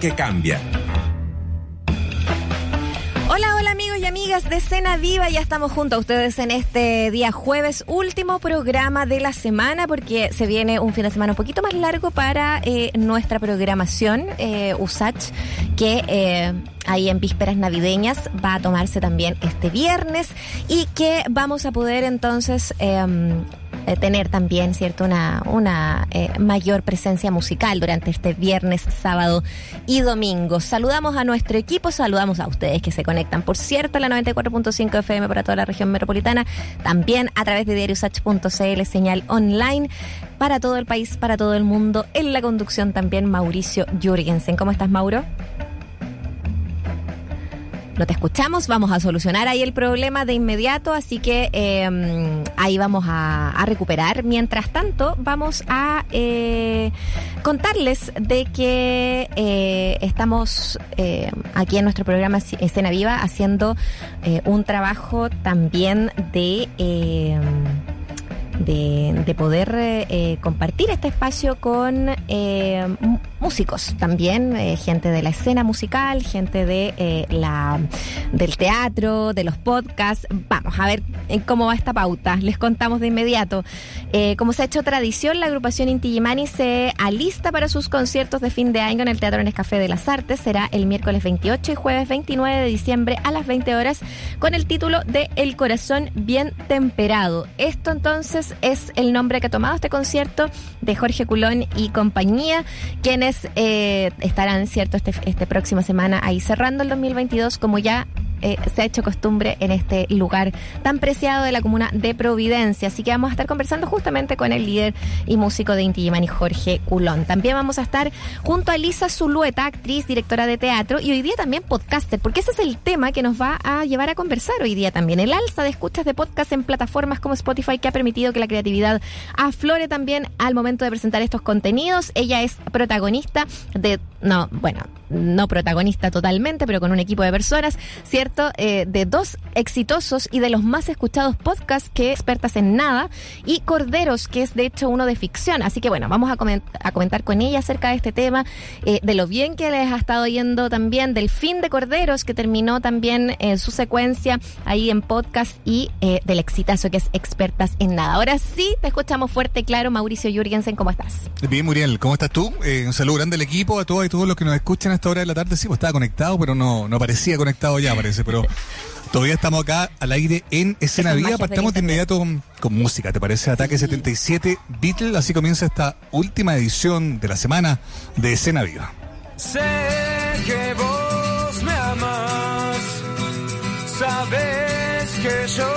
que cambia. Hola, hola amigos y amigas de Cena Viva, ya estamos junto a ustedes en este día jueves, último programa de la semana porque se viene un fin de semana un poquito más largo para eh, nuestra programación eh, USACH que eh, ahí en vísperas navideñas va a tomarse también este viernes y que vamos a poder entonces em, eh, tener también, ¿cierto?, una, una eh, mayor presencia musical durante este viernes, sábado y domingo. Saludamos a nuestro equipo, saludamos a ustedes que se conectan, por cierto, a la 94.5 FM para toda la región metropolitana, también a través de diariosach.cl, señal online para todo el país, para todo el mundo. En la conducción también Mauricio Jürgensen. ¿Cómo estás, Mauro? No te escuchamos, vamos a solucionar ahí el problema de inmediato, así que eh, ahí vamos a, recuperar. Mientras tanto, vamos a eh, contarles de que eh, estamos eh, aquí en nuestro programa Escena Viva haciendo eh, un trabajo también de de, de poder compartir este espacio con músicos también, eh, gente de la escena musical, gente de la del teatro, de los podcasts. Vamos a ver cómo va esta pauta. Les contamos de inmediato. como se ha hecho tradición, la agrupación Inti Gimani se alista para sus conciertos de fin de año en el Teatro Nescafé de las Artes. Será el miércoles 28 y jueves 29 de diciembre a las 20 horas con el título de El corazón bien temperado. Esto entonces es el nombre que ha tomado este concierto de Jorge Culón y compañía, quienes eh, estarán, cierto, este, este próxima semana ahí cerrando el 2022 como ya eh, se ha hecho costumbre en este lugar tan preciado de la comuna de Providencia. Así que vamos a estar conversando justamente con el líder y músico de Inti y Jorge Culón. También vamos a estar junto a Lisa Zulueta, actriz, directora de teatro y hoy día también podcaster, porque ese es el tema que nos va a llevar a conversar hoy día también. El alza de escuchas de podcast en plataformas como Spotify que ha permitido que la creatividad aflore también al momento de presentar estos contenidos. Ella es protagonista de, no, bueno, no protagonista totalmente, pero con un equipo de personas, ¿cierto? Eh, de dos exitosos y de los más escuchados podcasts que expertas en nada y Corderos, que es de hecho uno de ficción. Así que bueno, vamos a, a comentar con ella acerca de este tema, eh, de lo bien que les ha estado yendo también, del fin de Corderos, que terminó también eh, su secuencia ahí en podcast y eh, del exitazo que es expertas en nada. Ahora sí, te escuchamos fuerte claro. Mauricio Jürgensen, ¿cómo estás? Bien, Muriel, ¿cómo estás tú? un saludo grande al equipo, a todos todos los que nos escuchan esta hora de la tarde. Sí, pues estaba conectado, pero no, no parecía conectado ya, parece. Pero todavía estamos acá al aire en Escena Viva. Partamos de inmediato con, con, música, ¿te parece? Ataque 77 Beatle. Así comienza esta última edición de la semana de Escena Viva. Sé que vos me amas, sabes que yo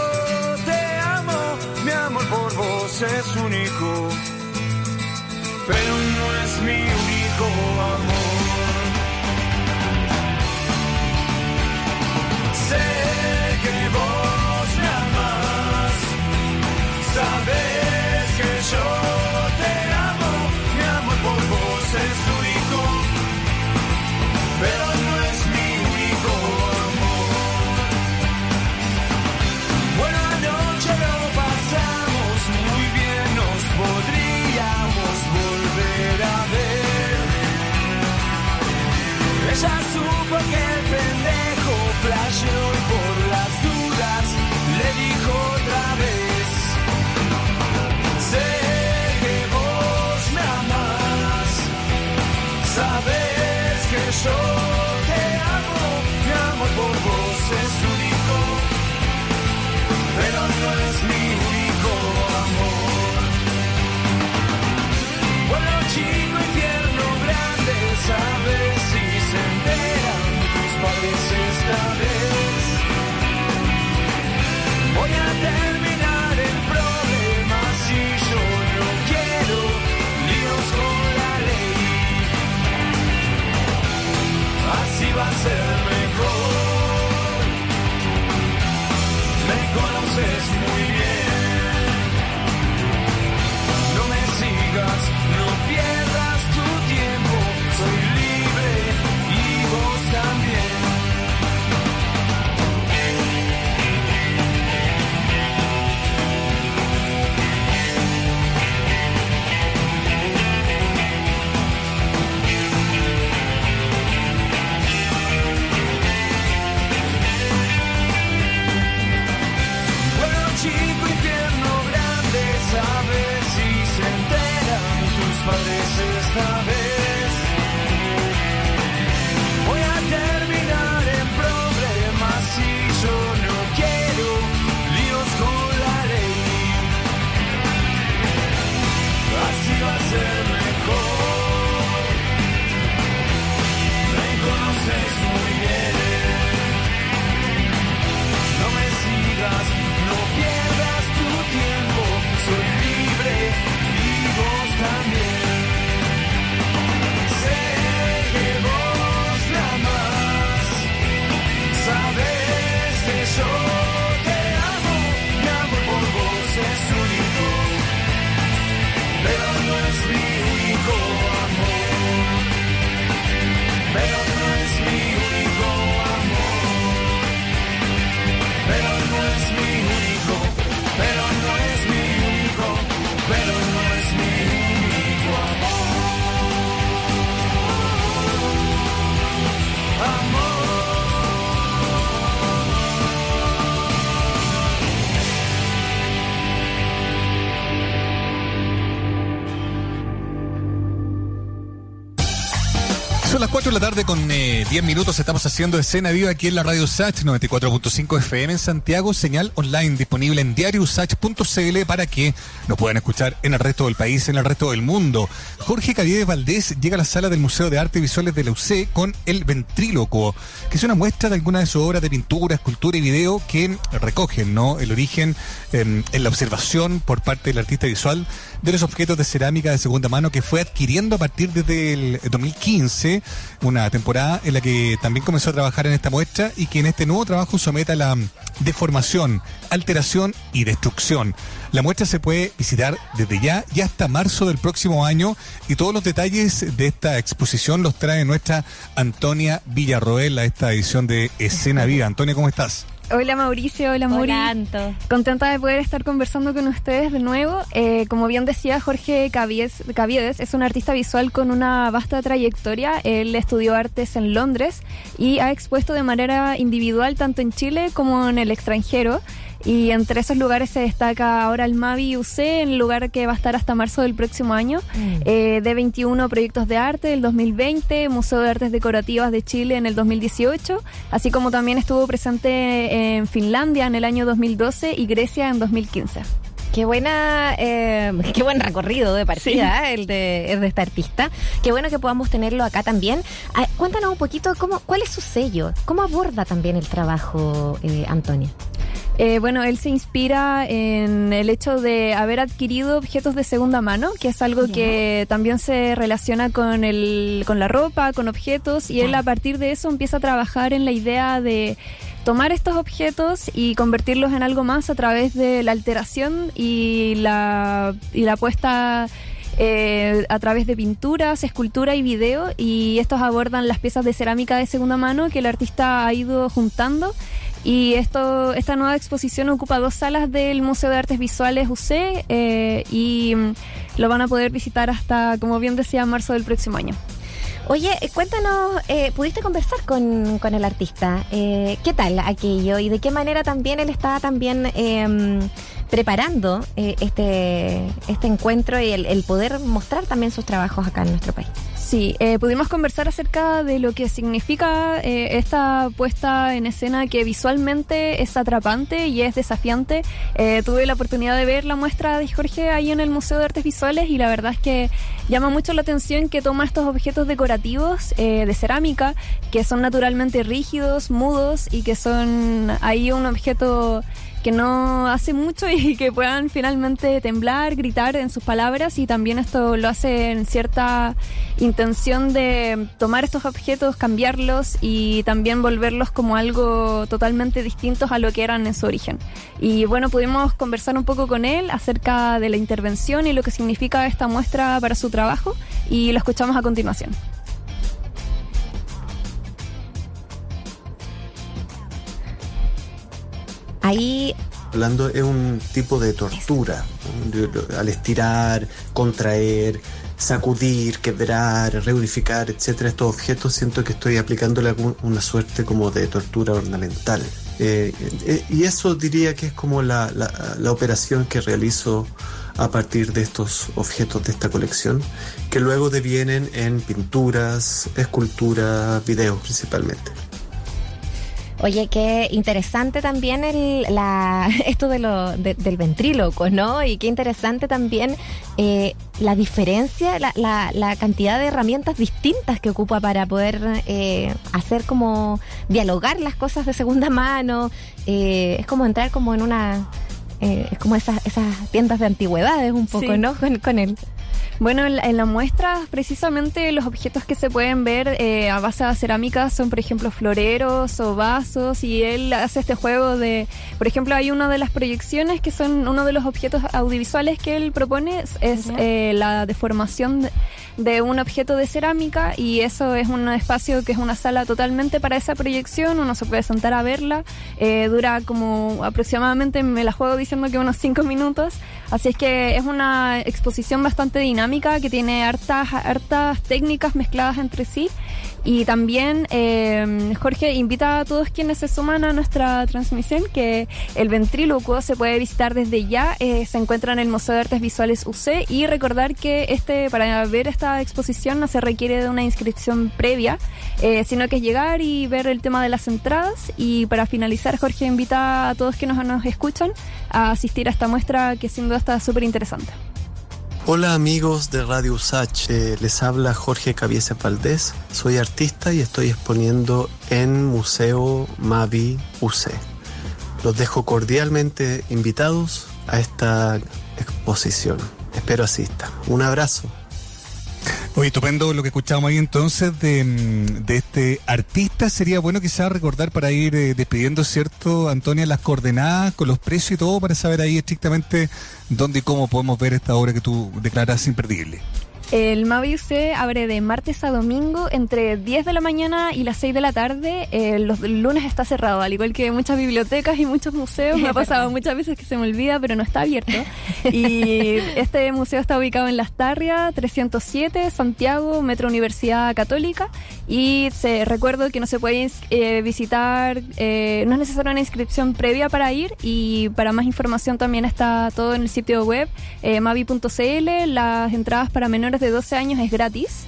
de la tarde con 10 eh, minutos estamos haciendo escena viva aquí en la radio Sach 94.5 FM en Santiago, señal online disponible en diariosach.cl para que nos puedan escuchar en el resto del país, en el resto del mundo. Jorge Caviedes Valdés llega a la sala del Museo de Arte Visuales de la UC con El Ventrílocuo, que es una muestra de algunas de sus obras de pintura, escultura y video que recogen ¿no? el origen em, en la observación por parte del artista visual de los objetos de cerámica de segunda mano que fue adquiriendo a partir desde el 2015, una temporada en la que también comenzó a trabajar en esta muestra y que en este nuevo trabajo somete a la deformación, alteración y destrucción. La muestra se puede visitar desde ya y hasta marzo del próximo año y todos los detalles de esta exposición los trae nuestra Antonia Villarroel a esta edición de Escena Viva. Antonia, ¿cómo estás? Hola Mauricio, hola Mauri. Anto. Contenta de poder estar conversando con ustedes de nuevo. Eh, como bien decía Jorge Caviedes, es un artista visual con una vasta trayectoria. Él estudió artes en Londres y ha expuesto de manera individual tanto en Chile como en el extranjero. Y entre esos lugares se destaca ahora el Mavi UC, el lugar que va a estar hasta marzo del próximo año, mm. eh, de 21 proyectos de arte del 2020, Museo de Artes Decorativas de Chile en el 2018, así como también estuvo presente en Finlandia en el año 2012 y Grecia en 2015. Qué buena, eh, qué buen recorrido de partida el, de, el de este artista. Qué bueno que podamos tenerlo acá también. Ah, cuéntanos un poquito cómo, cuál es su sello, cómo aborda también el trabajo, eh, Antonia. Eh, bueno, él se inspira en el hecho de haber adquirido objetos de segunda mano, que es algo que también se relaciona con, el, con la ropa, con objetos, y él a partir de eso empieza a trabajar en la idea de tomar estos objetos y convertirlos en algo más a través de la alteración y la, y la puesta eh, a través de pinturas, escultura y video y estos abordan las piezas de cerámica de segunda mano que el artista ha ido juntando y esto, esta nueva exposición ocupa dos salas del Museo de Artes Visuales UC eh, y lo van a poder visitar hasta, como bien decía, marzo del próximo año. Oye, eh, cuéntanos, eh, ¿pudiste conversar con, con el artista? Eh, ¿Qué tal aquello? ¿Y de qué manera también él estaba también em, preparando este, este encuentro y el poder mostrar también sus trabajos acá en nuestro país? Sí, eh, pudimos conversar acerca de lo que significa eh, esta puesta en escena que visualmente es atrapante y es desafiante. Eh, tuve la oportunidad de ver la muestra de Jorge ahí en el Museo de Artes Visuales y la verdad es que llama mucho la atención que toma estos objetos decorativos de cerámica que son naturalmente rígidos, mudos y que son ahí un objeto que no hace mucho y que puedan finalmente temblar, gritar en sus palabras y también esto lo hace en cierta intención de tomar estos objetos, cambiarlos y también volverlos como algo totalmente distintos a lo que eran en su origen. Y bueno, pudimos conversar un poco con él acerca de la intervención y lo que significa esta muestra para su trabajo y lo escuchamos a continuación. Ahí hablando es un tipo de tortura al estirar, contraer, sacudir, quebrar, reunificar, etcétera, estos objetos siento que estoy aplicándole una suerte como de tortura ornamental. Eh, eh, y eso diría que es como la, la, operación que realizo a partir de estos objetos de esta colección, que luego devienen en pinturas, esculturas, videos principalmente. Oye, qué interesante también el, la, esto de lo, del ventríloco, ¿no? Y qué interesante también eh, la diferencia, la, la, cantidad de herramientas distintas que ocupa para poder eh, hacer como dialogar las cosas de segunda mano. Eh, es como entrar como en una... es como esas, esas tiendas de antigüedades un poco, ¿no? Con, con él. Bueno, en la, muestra precisamente los objetos que se pueden ver eh, a base de cerámica son, por ejemplo, floreros o vasos y él hace este juego de, por ejemplo, hay una de las proyecciones que son uno de los objetos audiovisuales que él propone es eh, la deformación de, un objeto de cerámica y eso es un espacio que es una sala totalmente para esa proyección, uno se puede sentar a verla, eh, dura como aproximadamente, me la juego diciendo que unos cinco minutos, así es que es una exposición bastante dinámica que tiene hartas, hartas técnicas mezcladas entre sí Y también eh, Jorge invita a todos quienes se suman a nuestra transmisión que el ventrílocuo se puede visitar desde ya. eh, se encuentra en el Museo de Artes Visuales UC y recordar que este para ver esta exposición no se requiere de una inscripción previa, eh, sino que es llegar y ver el tema de las entradas. Y para finalizar, Jorge invita a todos quienes nos escuchan a asistir a esta muestra que sin duda está súper interesante. Hola amigos de Radio Usach, Eh, les habla Jorge Cabiese Valdés, soy artista y estoy exponiendo en Museo Mavi UC. Los dejo cordialmente invitados a esta exposición. Espero asistan. Un abrazo. Oye, estupendo lo que escuchamos ahí entonces de, mm, de este artista. Sería bueno quizás recordar para ir eh, despidiendo, ¿cierto, Antonia? Las coordenadas con los precios y todo para saber ahí estrictamente dónde y cómo podemos ver esta obra que tú declaras imperdible. El Mavi UC abre de martes a domingo entre 10 de la mañana y las 6 de la tarde. Eh, los lunes está cerrado, al igual que muchas bibliotecas y muchos museos. Me ha pasado muchas veces que se me olvida, pero no está abierto. Y este museo está ubicado en Las Tarrias, 307, Santiago, Metro Universidad Católica. Y se recuerdo que no se puede eh, visitar, eh, no es necesaria una inscripción previa para ir. Y para más información también está todo en el sitio web eh, mavi.cl. Las entradas para menores de 12 años es gratis.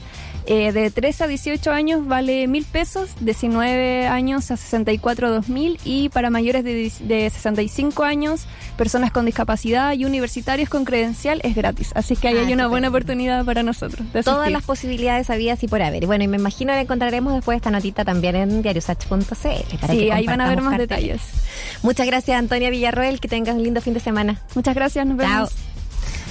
Eh, de 13 a 18 años vale mil pesos, 19 años a 64 dos mil y para mayores de, de 65 años, personas con discapacidad y universitarios con credencial es gratis. Así que ahí Ah, hay una buena oportunidad para nosotros. Todas las posibilidades habidas y por haber. Bueno, y me imagino que encontraremos después esta notita también en diariosach.cl. Sí, ahí van a ver más carteles. detalles. Muchas gracias, Antonia Villarroel. Que tengas un lindo fin de semana. Muchas gracias, nos Chao.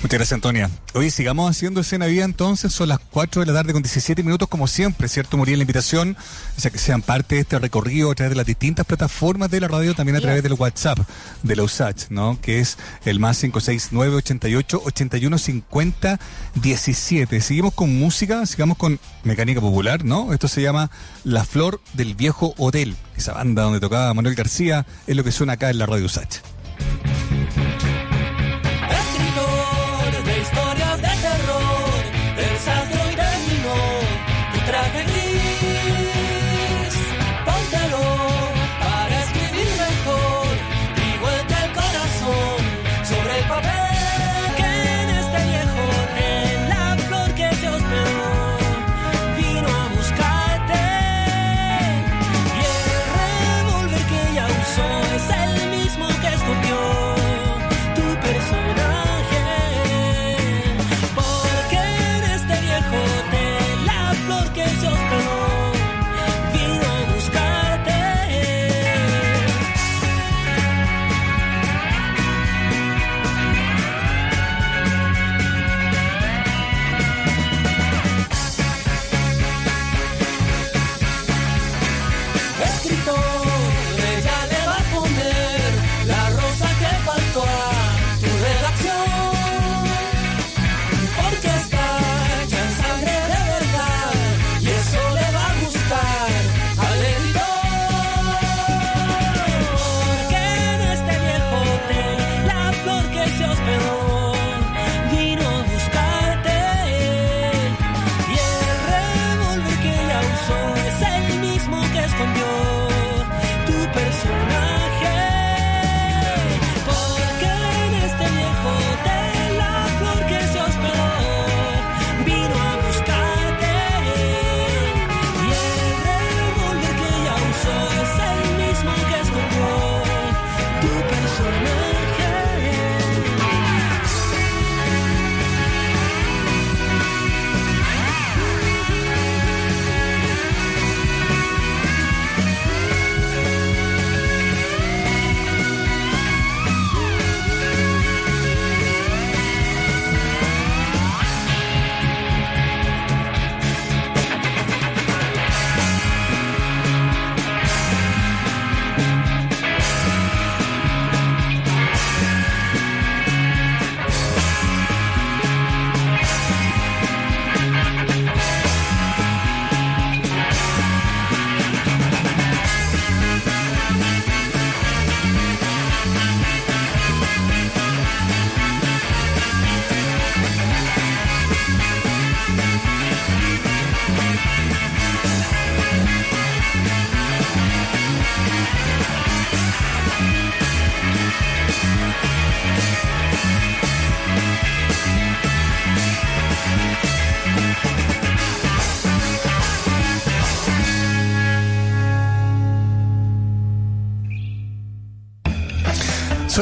Muchas gracias, Antonia. Oye, sigamos haciendo escena vida entonces. Son las 4 de la tarde con 17 minutos, como siempre, ¿cierto? Morir la invitación, o sea, que sean parte de este recorrido a través de las distintas plataformas de la radio, también a través del WhatsApp de la USACH, ¿no? Que es el más 569 88 81 50 17. Seguimos con música, sigamos con mecánica popular, ¿no? Esto se llama La Flor del Viejo Hotel. Esa banda donde tocaba Manuel García es lo que suena acá en la radio USACH.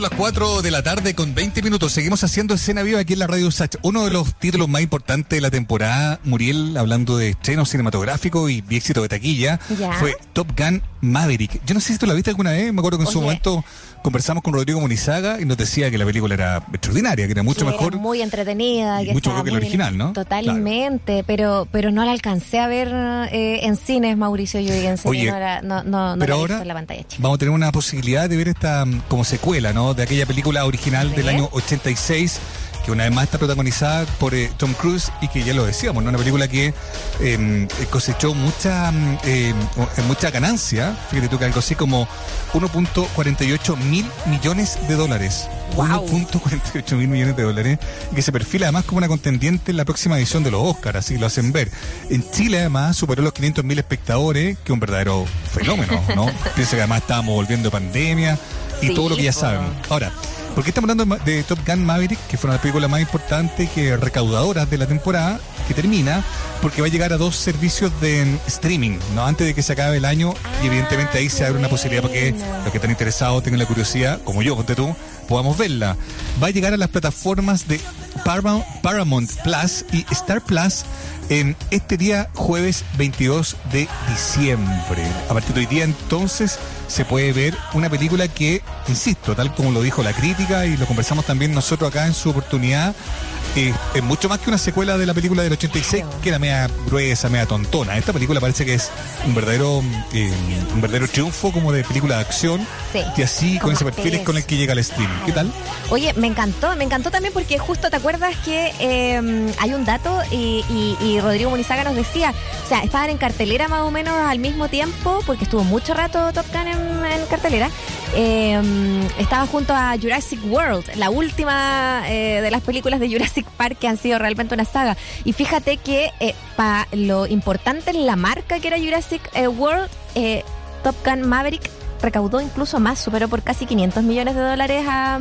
Son las 4 de la tarde con 20 minutos. Seguimos haciendo escena viva aquí en la Radio Sach. Uno de los títulos más importantes de la temporada, Muriel, hablando de estreno cinematográfico y éxito de taquilla, Ya. fue Top Gun Maverick. Yo no sé si tú la viste alguna vez. Me acuerdo que en su momento conversamos con Rodrigo Monizaga y nos decía que la película era extraordinaria, que era mucho que mejor. Era muy entretenida. y que mucho mejor que la original, ¿no? Totalmente, pero pero no la alcancé a ver eh, en cines, Mauricio Huygens. Oye, no la, no, no, no pero la ahora visto en la pantalla chica. vamos a tener una posibilidad de ver esta mm, como secuela, ¿no? De aquella película original del año 86 que una vez más está protagonizada por eh, Tom Cruise y que ya lo decíamos, ¿no? Una película que eh, cosechó mucha mm, eh, o- mucha ganancia, fíjate tú que algo así como 1.48 mil millones de dólares. Guau. 1.48 mil millones de dólares, y que se perfila además como una contendiente en la próxima edición de los Oscars, así lo hacen ver. En Chile además superó los 500 mil espectadores, que es un verdadero fenómeno, ¿no? Piensa que además estábamos volviendo pandemia y Sí, todo lo que ya sabemos. Ahora, ¿por qué estamos hablando de Top Gun Maverick, que fue una de las películas más importantes que recaudadoras de la temporada, que termina, porque va a llegar a dos servicios de mm, streaming, ¿no? Antes de que se acabe el año, y evidentemente ahí se abre una posibilidad para que los que están interesados tengan la curiosidad, como yo, ponte tú, podamos verla. Va a llegar a las plataformas de Paramount, Paramount Plus y Star Plus en este día jueves 22 de diciembre. A partir de hoy día entonces se puede ver una película que, insisto, tal como lo dijo la crítica y lo conversamos también nosotros acá en su oportunidad, eh, es mucho más que una secuela de la película del 86 Claro. que era media gruesa, media tontona. Esta película parece que es un verdadero eh, un verdadero triunfo como de película de acción Sí. y así con ese perfil es con el que llega al streaming. ¿Qué tal? Oye, me encantó, me encantó también porque justo te acuerdas que eh, hay un dato y, y- y Rodrigo Munizaga nos decía, o sea, estaban en cartelera más o menos al mismo tiempo, porque estuvo mucho rato Top Gun en, en cartelera. Eh, estaba junto a Jurassic World, la última eh, de las películas de Jurassic Park que han sido realmente una saga. Y fíjate que para lo importante en la marca que era Jurassic eh, World, eh, Top Gun Maverick recaudó incluso más, superó por casi 500 millones de dólares a,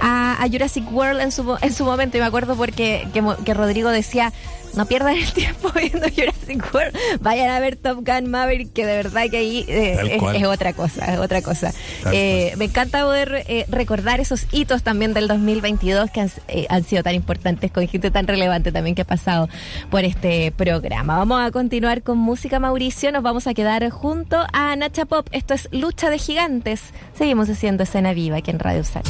a, Jurassic World en su, en su momento. Y me acuerdo porque que, que Rodrigo decía, no pierdan el tiempo viendo Jurassic World, vayan a ver Top Gun Maverick, que de verdad que ahí eh, es, otra cosa, es otra cosa. Eh, me encanta poder eh, recordar esos hitos también del 2022 que han, han sido tan importantes con gente tan relevante también que ha pasado por este programa. Vamos a continuar con música, Mauricio. Nos vamos a quedar junto a Nacha Pop. Esto es Lucha de Gigantes. Seguimos haciendo escena viva aquí en Radio Sach.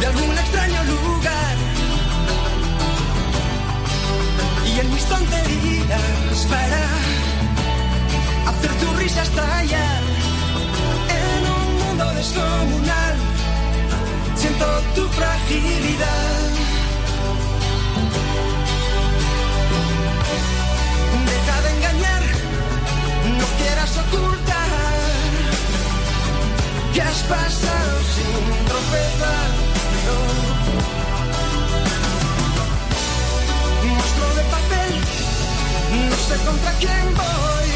De algún extraño lugar y en mis tonterías para hacer tu risa estallar en un mundo descomunal. Siento tu fragilidad. Deja de engañar, no quieras ocultar que has pasado sin tropezar. Sé con contra quién voy.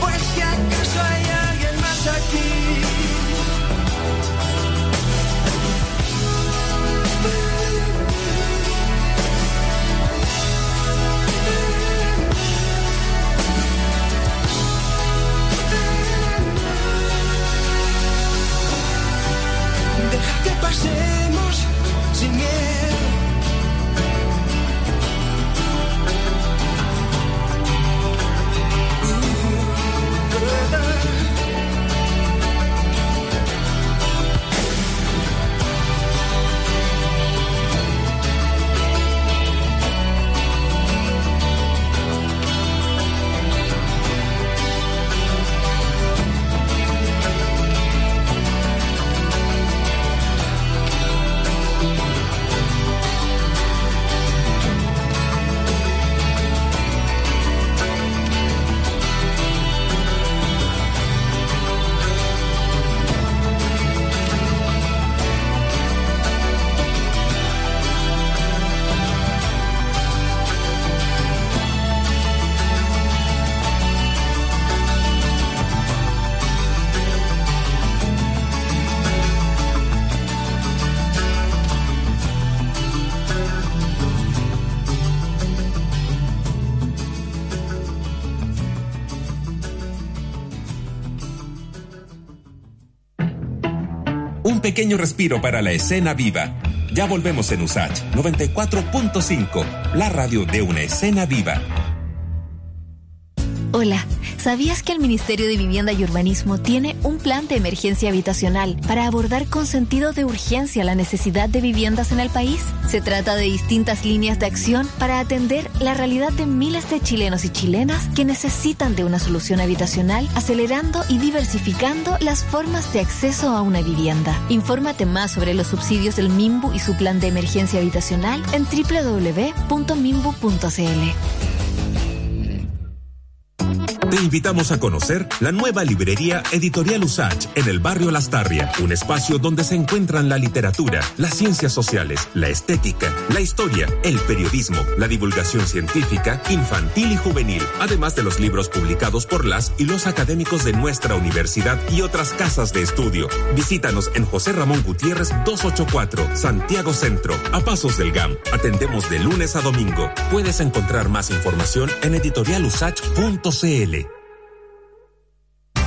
Pues que acaso hay alguien más aquí. Deja que pasemos Un pequeño respiro para la escena viva. Ya volvemos en USACH 94.5, la radio de una escena viva. ¿Sabías que el Ministerio de Vivienda y Urbanismo tiene un plan de emergencia habitacional para abordar con sentido de urgencia la necesidad de viviendas en el país? Se trata de distintas líneas de acción para atender la realidad de miles de chilenos y chilenas que necesitan de una solución habitacional, acelerando y diversificando las formas de acceso a una vivienda. Infórmate más sobre los subsidios del MIMBU y su plan de emergencia habitacional en www.mimbu.cl. Invitamos a conocer la nueva librería Editorial Usach en el barrio Lastarria, un espacio donde se encuentran la literatura, las ciencias sociales, la estética, la historia, el periodismo, la divulgación científica, infantil y juvenil, además de los libros publicados por las y los académicos de nuestra universidad y otras casas de estudio. Visítanos en José Ramón Gutiérrez 284, Santiago Centro, a pasos del GAM. Atendemos de lunes a domingo. Puedes encontrar más información en editorialusach.cl.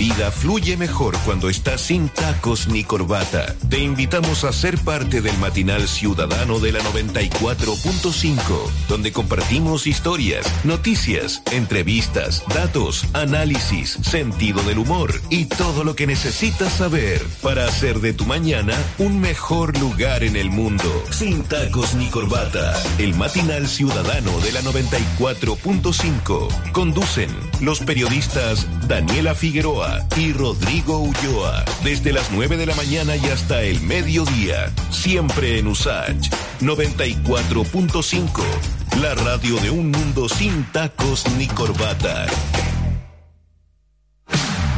Vida fluye mejor cuando estás sin tacos ni corbata. Te invitamos a ser parte del matinal ciudadano de la 94.5, donde compartimos historias, noticias, entrevistas, datos, análisis, sentido del humor y todo lo que necesitas saber para hacer de tu mañana un mejor lugar en el mundo. Sin tacos ni corbata. El matinal ciudadano de la 94.5. Conducen los periodistas Daniela Figueroa y Rodrigo Ulloa. Desde las 9 de la mañana y hasta el mediodía. Siempre en USACH 94.5. La radio de un mundo sin tacos ni corbata.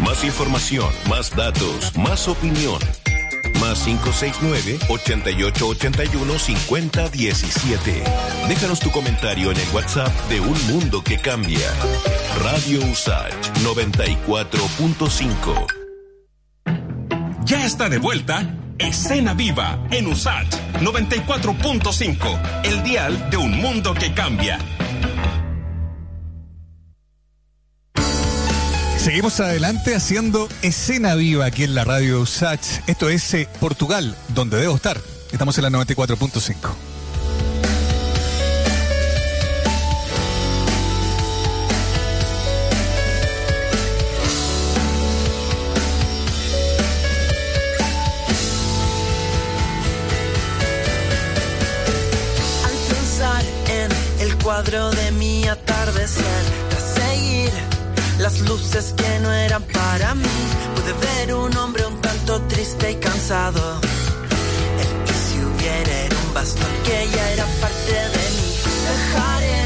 Más información, más datos, más opinión. Más 569-8881-5017. Déjanos tu comentario en el WhatsApp de Un Mundo que Cambia. Radio USACH 94.5. Ya está de vuelta Escena Viva en USACH 94.5, el dial de un mundo que cambia. Seguimos adelante haciendo escena viva aquí en la radio USACH. Esto es eh, Portugal, donde debo estar. Estamos en la 94.5. Al pensar en el cuadro de mi atardecer. Las luces que no eran para mí, pude ver un hombre un tanto triste y cansado. El que si hubiera era un bastón que ya era parte de mí. Dejaré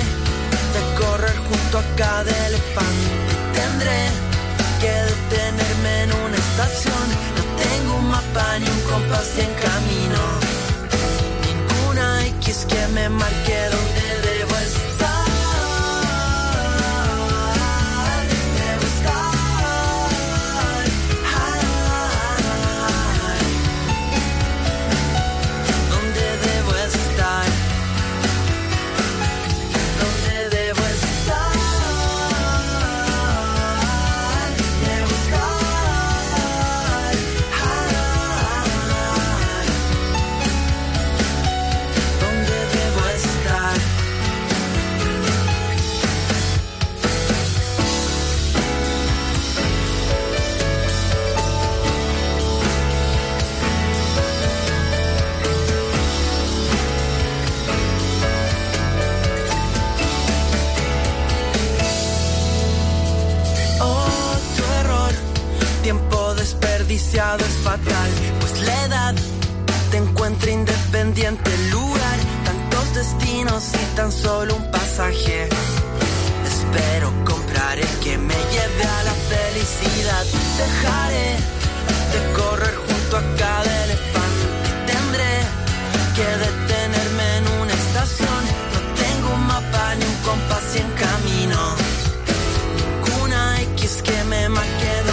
de correr junto a cada elefante. Tendré que detenerme en una estación. No tengo un mapa ni un compás y en camino. Ninguna X que me marque donde desperdiciado es fatal, pues la edad te encuentra independiente el lugar, tantos destinos y tan solo un pasaje. Espero comprar el que me lleve a la felicidad. Dejaré de correr junto a cada elefante. Tendré que detenerme en una estación. No tengo un mapa ni un compás y en camino una X que me marque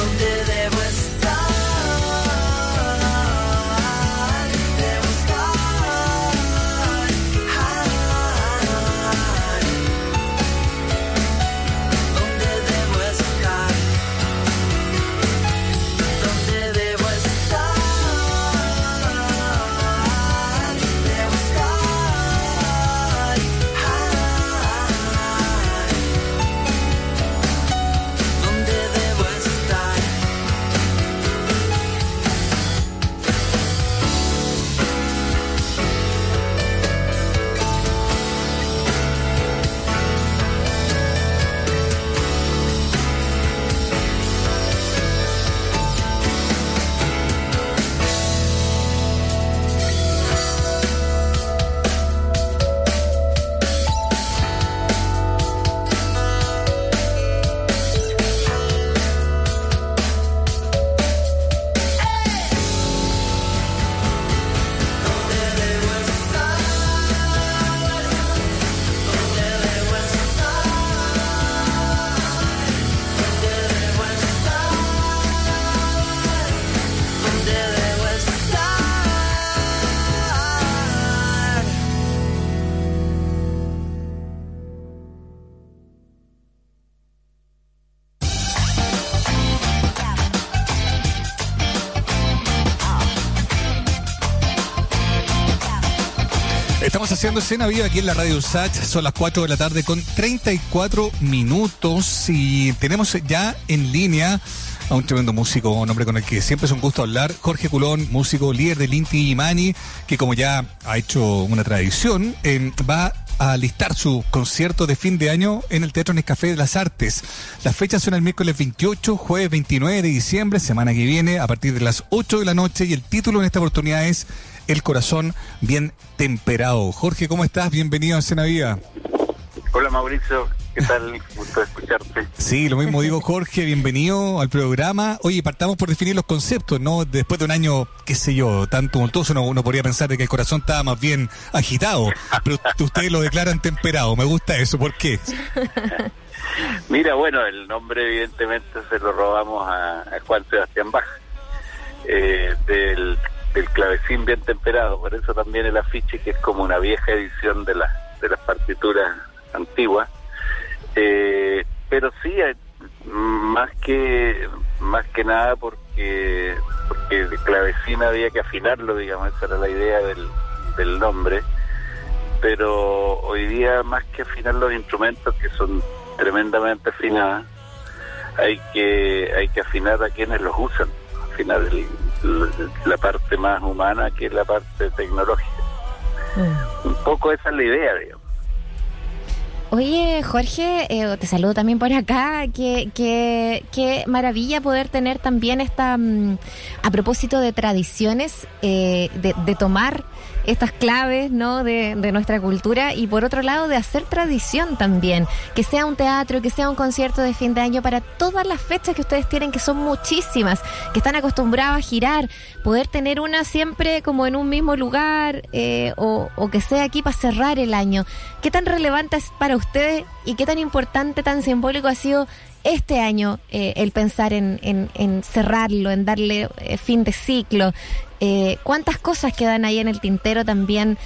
Estamos haciendo escena viva aquí en la Radio Sach. Son las 4 de la tarde con 34 minutos y tenemos ya en línea a un tremendo músico, un hombre con el que siempre es un gusto hablar, Jorge Culón, músico líder del Inti Imani, que como ya ha hecho una tradición, eh, va a listar su concierto de fin de año en el Teatro Nescafé de las Artes. Las fechas son el miércoles 28, jueves 29 de diciembre, semana que viene, a partir de las 8 de la noche, y el título en esta oportunidad es El corazón bien temperado. Jorge, ¿cómo estás? Bienvenido a Escena Viva. Hola Mauricio, ¿qué tal? Gusto de escucharte. Sí, lo mismo digo Jorge, bienvenido al programa. Oye, partamos por definir los conceptos, ¿no? Después de un año, qué sé yo, tan tumultuoso, uno, uno podría pensar de que el corazón estaba más bien agitado, pero ustedes lo declaran temperado, me gusta eso, ¿por qué? Mira, bueno, el nombre evidentemente se lo robamos a, a Juan Sebastián Bach, eh, del, del clavecín bien temperado, por eso también el afiche que es como una vieja edición de, la, de las partituras antiguas. Eh, pero sí, eh, más que más que nada porque porque el clavecín había que afinarlo, digamos, esa era la idea del, del nombre. Pero hoy día, más que afinar los instrumentos que son tremendamente afinados, hay que hay que afinar a quienes los usan, el- la parte más humana que la parte tecnológica. Un poco esa es la idea, digamos. Oye, Jorge, eh, te saludo también por acá. Qué, qué, qué maravilla poder tener también esta, mm, a propósito de tradiciones, eh, de, de tomar estas claves ¿no? De, de nuestra cultura y por otro lado de hacer tradición también, que sea un teatro, que sea un concierto de fin de año para todas las fechas que ustedes tienen, que son muchísimas, que están acostumbrados a girar, poder tener una siempre como en un mismo lugar eh, o, o que sea aquí para cerrar el año. ¿Qué tan relevante es para ustedes y qué tan importante, tan simbólico ha sido este año eh, el pensar en, en, cerrarlo, en darle eh, fin de ciclo? Eh, ¿Cuántas cosas quedan ahí en el tintero también?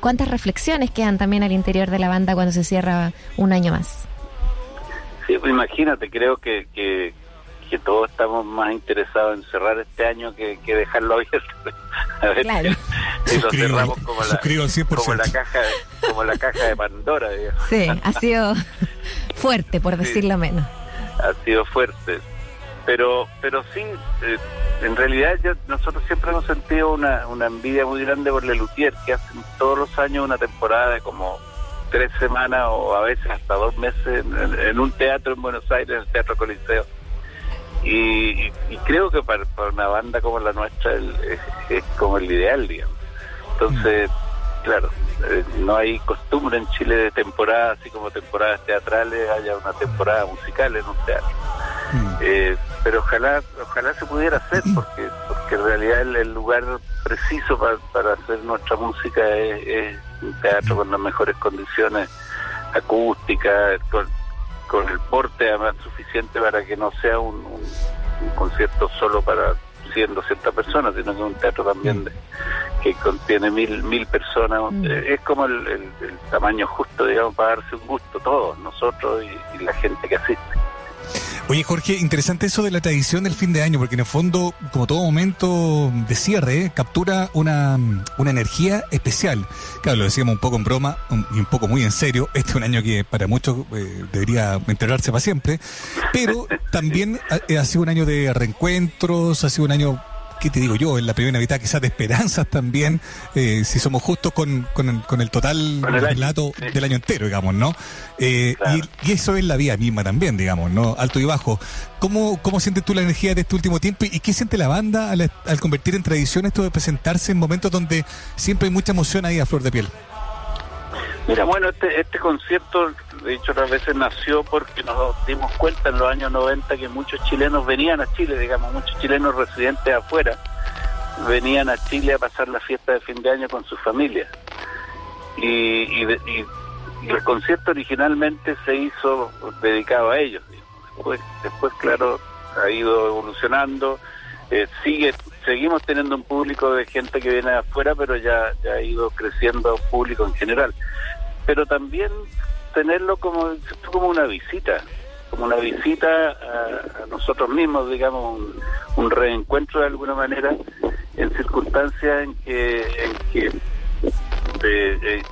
¿Cuántas reflexiones quedan también al interior de la banda cuando se cierra un año más? Sí, pues imagínate, creo que, que, que todos estamos más interesados en cerrar este año que, que dejarlo abierto. A ver Claro. si lo cerramos como la, suscribo al 100%. como la caja de, como la caja de Pandora, digamos. Sí, ha sido fuerte, por decirlo menos. ha sido fuerte. Pero pero sí, eh, en realidad yo- nosotros siempre hemos sentido una, una envidia muy grande por Lelutier, que hacen todos los años una temporada de como tres semanas o a veces hasta dos meses en, en- en un teatro en Buenos Aires, en el Teatro Coliseo. Y, y- creo que para, para una banda como la nuestra el- es, es como el ideal, digamos. Entonces, claro, eh, no hay costumbre en Chile de temporada, así como temporadas teatrales, haya una temporada musical en un teatro. Mm. Eh, pero ojalá ojalá se pudiera hacer porque porque en realidad el, el lugar preciso pa- para hacer nuestra música es, es un teatro con las mejores condiciones acústicas con, con el porte además suficiente para que no sea un, un- un concierto solo para 100 200 personas sino que es un teatro también de- que contiene mil mil personas. Mm. Eh, es como el, el- el tamaño justo digamos para darse un gusto todos nosotros y- y la gente que asiste Oye, Jorge, interesante eso de la tradición del fin de año, porque en el fondo, como todo momento de cierre, captura una, una energía especial. Claro, lo decíamos un poco en broma y un poco muy en serio. Este es un año que para muchos eh, debería enterrarse para siempre, pero también ha sido un año de reencuentros, ha sido un año ¿qué te digo yo? En la primera mitad quizás de esperanzas también, eh, si somos justos con, con, el, con el total Con el año, relato sí. del año entero, digamos, ¿no? Eh, Claro. y, y eso es la vida misma también, digamos, ¿no? Alto y bajo. ¿Cómo, cómo sientes tú la energía de este último tiempo y qué siente la banda al, al convertir en tradición esto de presentarse en momentos donde siempre hay mucha emoción ahí a flor de piel? Mira, bueno, este, este concierto, de dicho otras veces, nació porque nos dimos cuenta en los años 90 que muchos chilenos venían a Chile, digamos, muchos chilenos residentes afuera venían a Chile a pasar la fiesta de fin de año con sus familias. Y, y, el concierto originalmente se hizo dedicado a ellos. Después, después claro, ha ido evolucionando. Eh, sigue seguimos teniendo un público de gente que viene de afuera, pero ya, ya ha ido creciendo público en general. Pero también tenerlo como, como una visita, como una visita a, a nosotros mismos, digamos, un, un reencuentro de alguna manera en circunstancias en que, en que,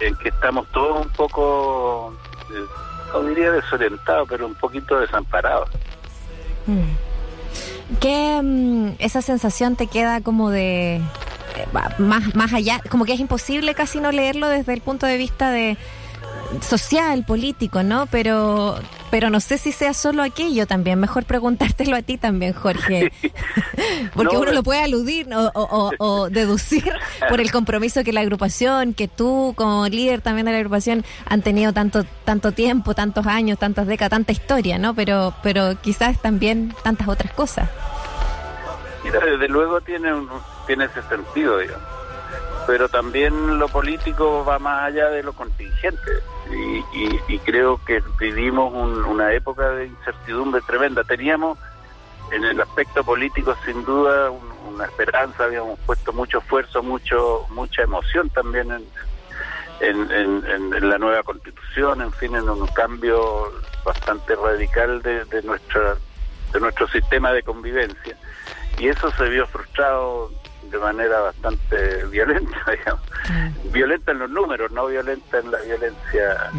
en- que estamos todos un poco, eh, no diría desorientados, pero un poquito desamparados. Mm. ¿Qué mm, esa sensación te queda como de eh, más más allá, como que es imposible casi no leerlo desde el punto de vista de social, político, ¿no? Pero pero no sé si sea solo aquello también. Mejor preguntártelo a ti también, Jorge. Porque No, uno lo puede aludir o, o- o- o deducir por el compromiso que la agrupación, que tú como líder también de la agrupación han tenido tanto tanto tiempo, tantos años, tantas décadas, tanta historia, ¿no? Pero pero quizás también tantas otras cosas. Mira, desde luego tiene, un- tiene ese sentido, digamos. Pero también lo político va más allá de lo contingente. Y, y- creo que vivimos un- una época de incertidumbre tremenda. Teníamos en el aspecto político, sin duda, un- una esperanza, habíamos puesto mucho esfuerzo, mucho mucha emoción también en- en la nueva constitución, en fin, en un cambio bastante radical de, de nuestra de nuestro sistema de convivencia y eso se vio frustrado de manera bastante violenta, digamos. Violenta en los números, no violenta en la violencia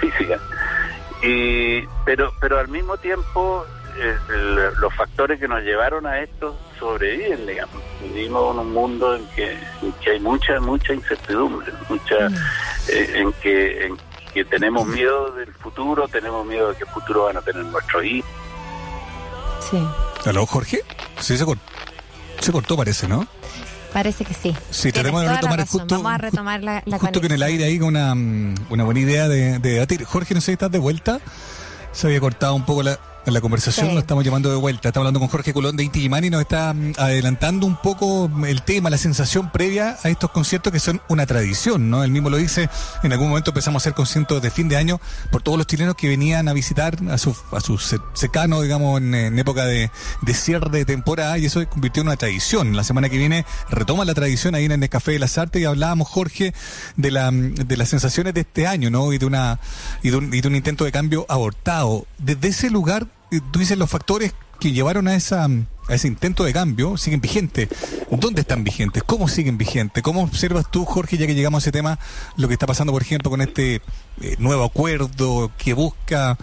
física. Y, pero, pero al mismo tiempo, eh, el- los factores que nos llevaron a esto sobreviven, digamos. Vivimos en un mundo en que, en que hay mucha, mucha incertidumbre, mucha, eh, en que, en que tenemos miedo del futuro, tenemos miedo de qué futuro van a tener nuestros hijos. Sí. ¿Aló, Jorge? Sí, se, cor- se cortó, parece, ¿no? Parece que sí. Sí, Tienes tratemos de retomar justo- Vamos a retomar la, la Justo que en el aire ahí con una, una buena idea de, de debatir. Jorge, no sé si estás de vuelta. Se había cortado un poco la, la conversación, Sí. lo estamos llamando de vuelta. Estamos hablando con Jorge Colón de Inti Gimani, nos está mm, adelantando un poco el tema, la sensación previa a estos conciertos que son una tradición, ¿no? Él mismo lo dice, en algún momento empezamos a hacer conciertos de fin de año por todos los chilenos que venían a visitar a sus a sus ce- cercanos, digamos, en, en época de, de cierre de temporada y eso se convirtió en una tradición. La semana que viene retoma la tradición ahí en el Café de las Artes y hablábamos, Jorge, de, la, de las sensaciones de este año, ¿no? Y de, una, y de, un, y de un intento de cambio abortado. Desde ese lugar, tú dices los factores que llevaron a esa a ese intento de cambio siguen vigentes. ¿Dónde están vigentes? ¿Cómo siguen vigentes? ¿Cómo observas tú, Jorge, ya que llegamos a ese tema, lo que está pasando, por ejemplo, con este eh, nuevo acuerdo que busca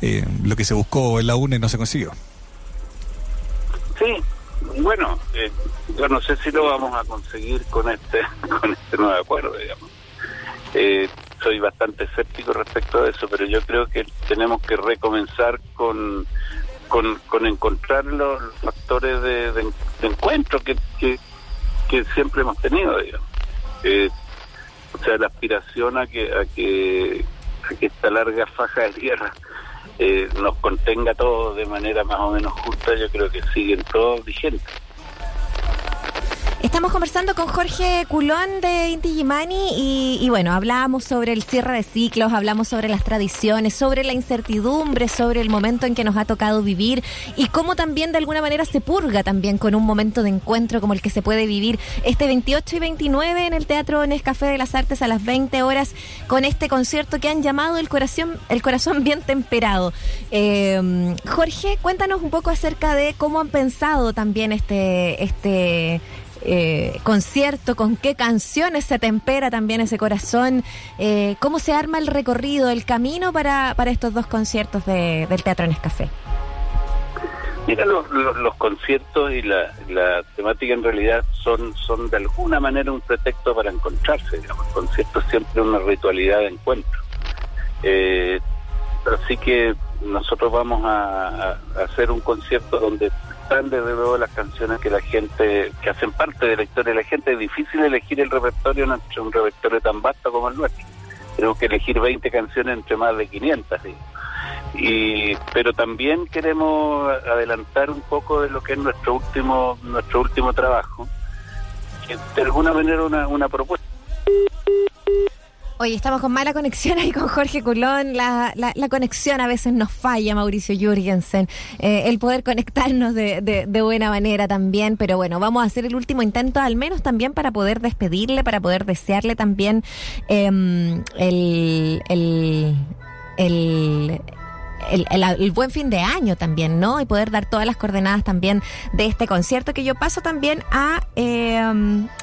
eh, lo que se buscó en la UNE y no se consiguió? Sí, bueno, eh, yo no sé si lo vamos a conseguir con este con este nuevo acuerdo, digamos. Soy bastante escéptico respecto a eso, pero yo creo que tenemos que recomenzar con con, con encontrar los, factores de, encuentro que, que, siempre hemos tenido, digamos. Eh, o sea, la aspiración a que a que a que esta larga faja de tierra eh, nos contenga todo de manera más o menos justa, yo creo que siguen todos vigentes. Estamos conversando con Jorge Culón de Inti Gimani y, bueno, hablamos sobre el cierre de ciclos, hablamos sobre las tradiciones, sobre la incertidumbre, sobre el momento en que nos ha tocado vivir y cómo también de alguna manera se purga también con un momento de encuentro como el que se puede vivir este 28 y 29 en el Teatro Nescafé de las Artes a las 20 horas con este concierto que han llamado El Corazón, el corazón Bien Temperado. Eh, Jorge, cuéntanos un poco acerca de cómo han pensado también este... este eh, concierto, con qué canciones se tempera también ese corazón, eh, cómo se arma el recorrido, el camino para, para estos dos conciertos de- del Teatro Nescafé. Mira, los, los, los conciertos y la, temática en realidad son, son de alguna manera un pretexto para encontrarse. Digamos. El concierto es siempre una ritualidad de encuentro. Eh, así que nosotros vamos a hacer un concierto donde están desde luego las canciones que la gente, que hacen parte de la historia de la gente. Es difícil elegir el repertorio entre un repertorio tan vasto como el nuestro. Tenemos que elegir 20 canciones entre más de 500. ¿sí? y pero también queremos adelantar un poco de lo que es nuestro último nuestro último trabajo que de alguna manera una, una propuesta Oye, estamos con mala conexión ahí con Jorge Culón. La, la, la conexión a veces nos falla, Mauricio Jürgensen. Eh, el poder conectarnos de, de, buena manera también. Pero bueno, vamos a hacer el último intento, al menos también para poder despedirle, para poder desearle también em, el, el, el, el, el- el buen fin de año también, ¿no? Y poder dar todas las coordenadas también de este concierto que yo paso también a, eh,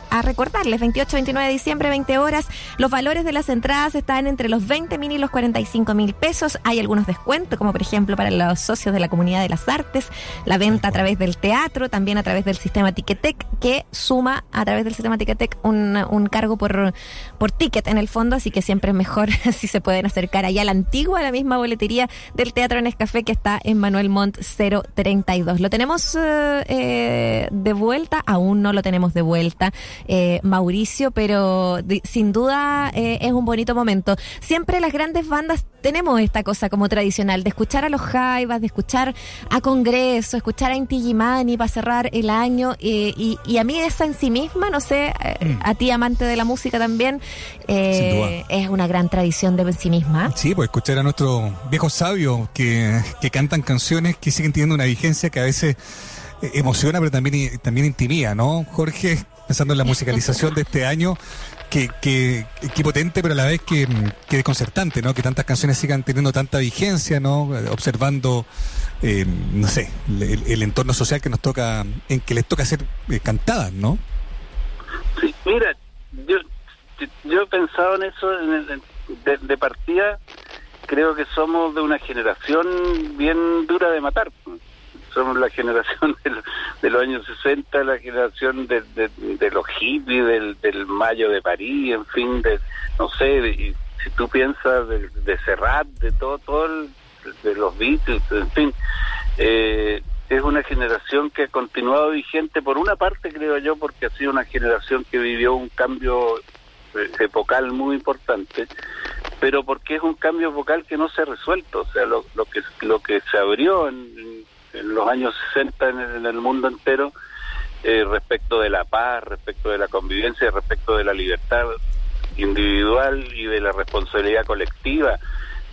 a recordarles. 28, 29 de diciembre, 20 horas. Los valores de las entradas están entre los 20 mil y los 45 mil pesos. Hay algunos descuentos, como por ejemplo para los socios de la comunidad de las artes, la venta a través del teatro, también a través del sistema Ticketek, que suma a través del sistema Ticketek un, un cargo por, por ticket en el fondo, así que siempre es mejor si se pueden acercar allá a la antigua, a la misma boletería del Teatro Nescafé que está en Manuel Montt 032. Lo tenemos eh, eh, de vuelta, aún no lo tenemos de vuelta, eh, Mauricio, pero sin duda eh, es un bonito momento. Siempre las grandes bandas tenemos esta cosa como tradicional, de escuchar a los Jaivas, de escuchar a Congreso, escuchar a Inti Gimani para cerrar el año, y, y a mí esa en sí misma, no sé, eh, a ti amante de la música también, es una gran tradición de en sí misma. Sí, pues escuchar a nuestros viejos sabios que, cantan canciones que siguen teniendo una vigencia que a veces eh, emociona, pero también, también intimida, ¿no? Jorge, pensando en la musicalización de este año, que, que, que potente, pero a la vez que, desconcertante, ¿no? Que tantas canciones sigan teniendo tanta vigencia, ¿no? Eh, Observando, eh, no sé, el, el entorno social que nos toca, en que les toca ser eh, cantadas, ¿no? Sí, mira, yo, yo he pensado en eso en el- de, de partida. Creo que somos de una generación bien dura de matar. Somos la generación de, los- años 60, la generación de, de- los hippies, del, Mayo de París, en fin, de, no sé, y si tú piensas de, de Serrat, de todo, todo el- de los Beatles, en fin, eh, es una generación que ha continuado vigente por una parte, creo yo, porque ha sido una generación que vivió un cambio eh, epocal muy importante, pero porque es un cambio epocal que no se ha resuelto, o sea, lo, que lo que se abrió en, en- los años 60 en el, en el mundo entero eh, respecto de la paz, respecto de la convivencia, respecto de la libertad individual y de la responsabilidad colectiva.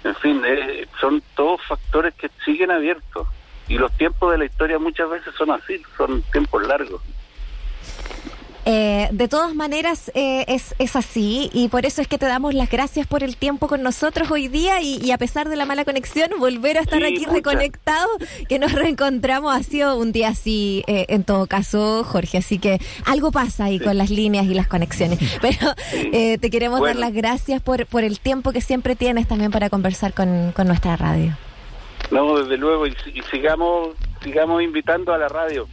En fin, eh, son todos factores que siguen abiertos. Y los tiempos de la historia muchas veces son así, son tiempos largos. Eh, de todas maneras, eh, es, es así y por eso es que te damos las gracias por el tiempo con nosotros hoy día y, y a pesar de la mala conexión, volver a estar Sí, aquí muchas. reconectado, que nos reencontramos, ha sido un día así, eh, en todo caso, Jorge, así que algo pasa ahí con las líneas y las conexiones. Pero eh, te queremos dar las gracias por, por el tiempo que siempre tienes también para conversar con, con nuestra radio. No, desde luego, y, y sigamos sigamos invitando a la radio.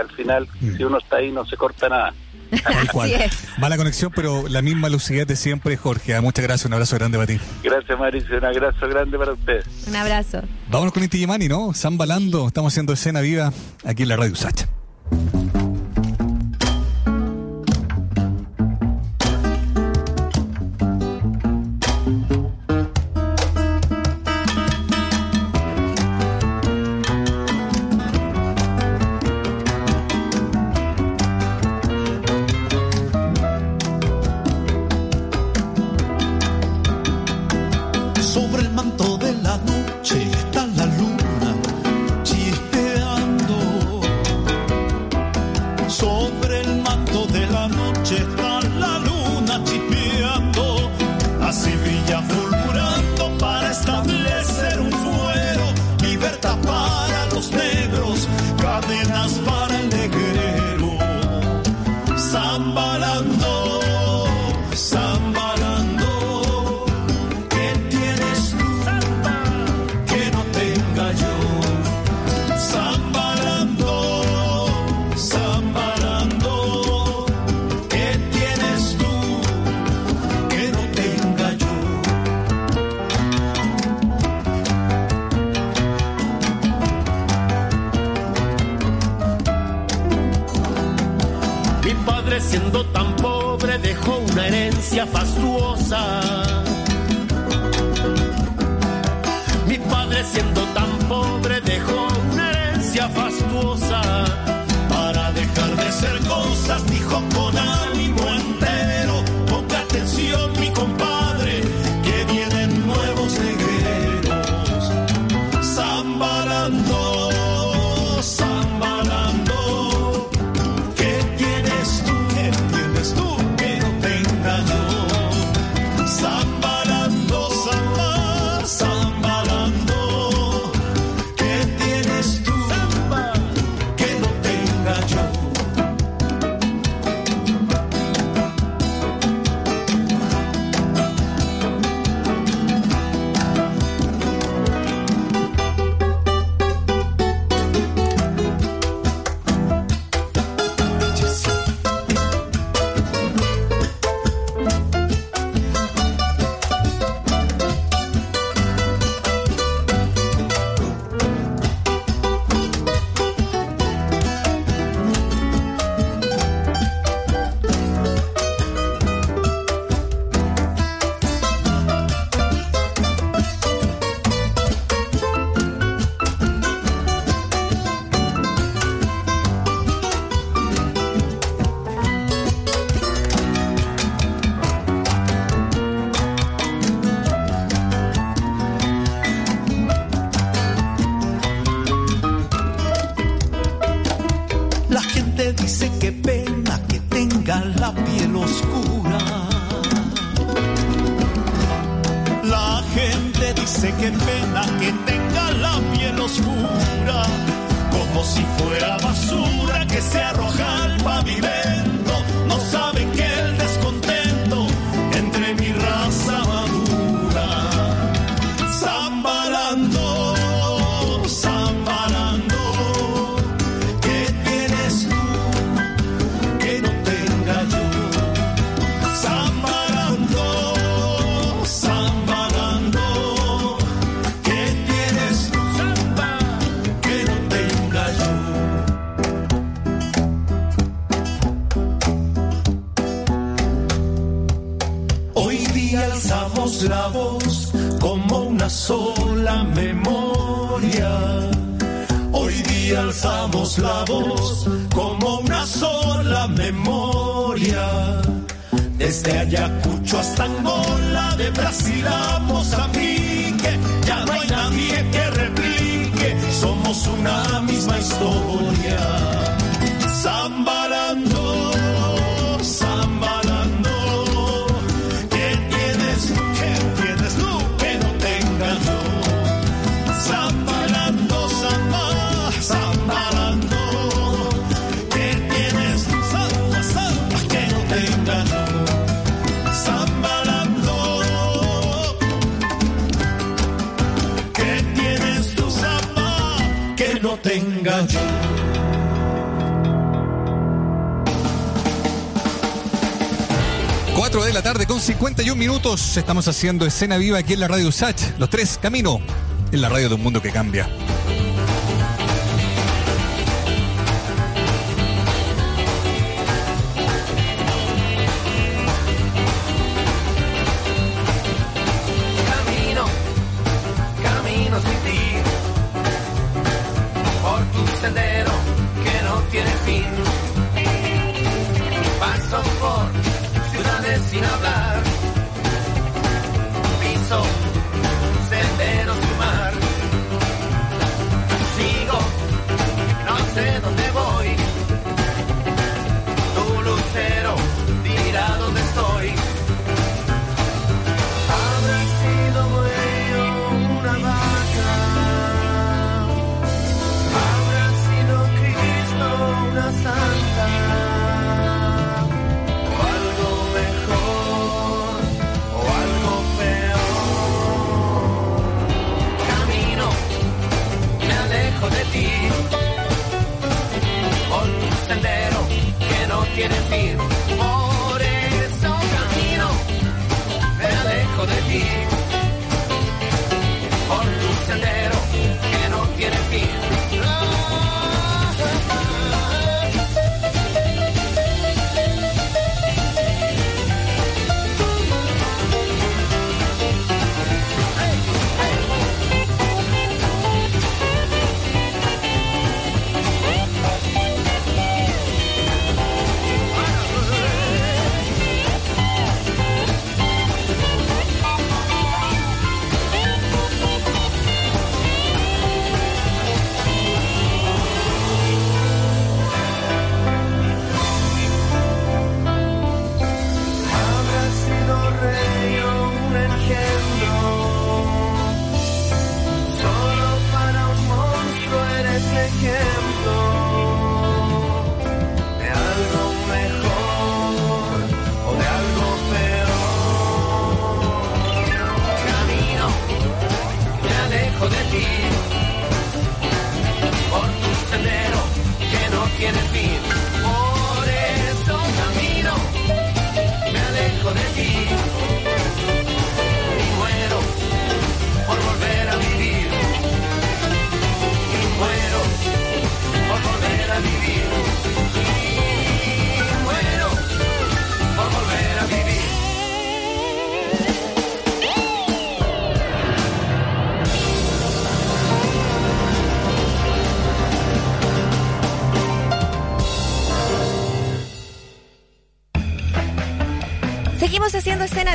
Al final, si uno está ahí, no se corta nada. Tal cual. Así es. Mala conexión, pero la misma lucidez de siempre, Jorge. Ah, Muchas gracias, un abrazo grande para ti. Gracias, Mauricio. Un abrazo grande para ustedes. Un abrazo. Vámonos con Inti ¿no? Zambalando, estamos haciendo escena viva aquí en la radio Sacha. Estamos haciendo escena viva aquí en la radio Sach. Los tres, camino. En la radio de un mundo que cambia. Que no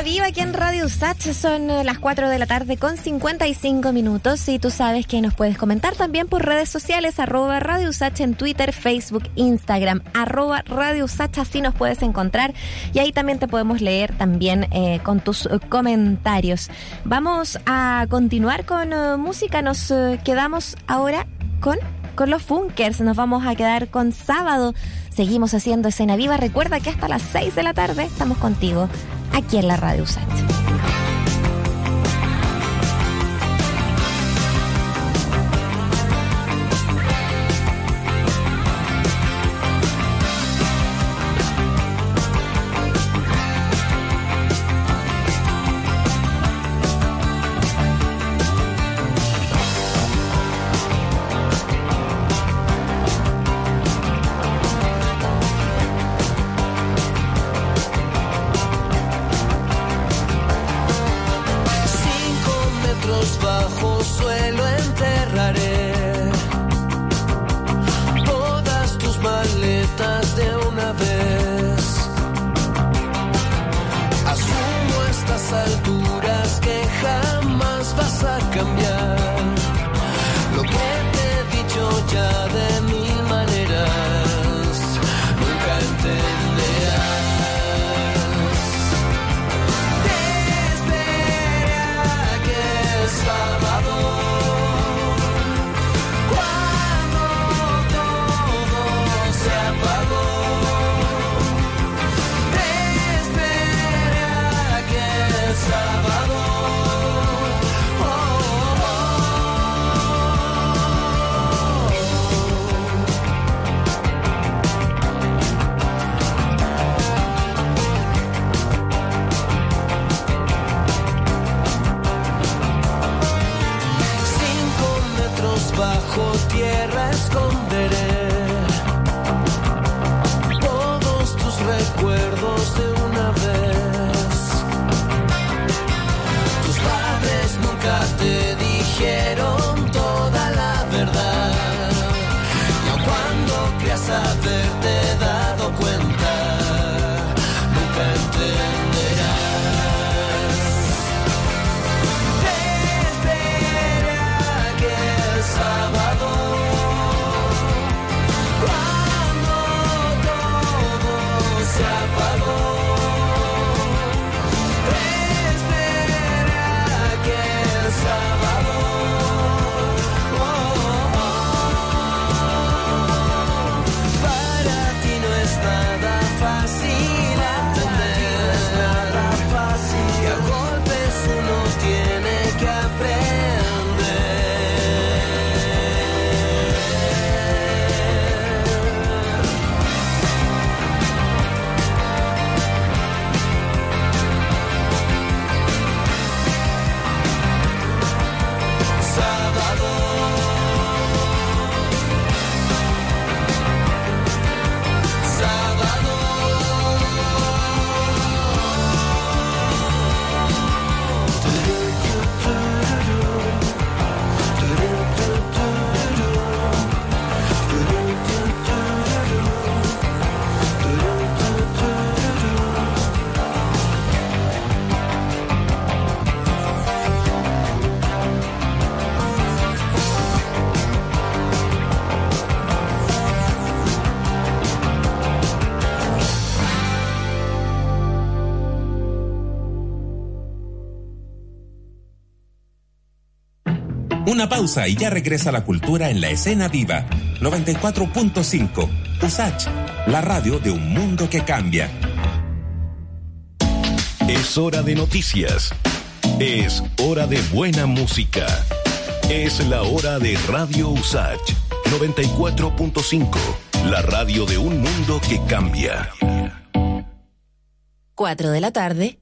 viva aquí en Radio Sach. Son eh, las 4 de la tarde con 55 minutos. Y tú sabes que nos puedes comentar también por redes sociales, arroba Radio en Twitter, Facebook, Instagram, arroba Radio así nos puedes encontrar. Y ahí también te podemos leer también eh, con tus eh, comentarios. Vamos a continuar con música. Nos quedamos ahora con con los bunkers. Nos vamos a quedar con sábado. Seguimos haciendo escena viva. Recuerda que hasta las 6 de la tarde estamos contigo aquí en la Radio Usach. Una pausa y ya regresa la cultura en la escena viva. 94.5. USACH, la radio de un mundo que cambia. Es hora de noticias. Es hora de buena música. Es la hora de Radio Usach 94.5, la radio de un mundo que cambia. 4 de la tarde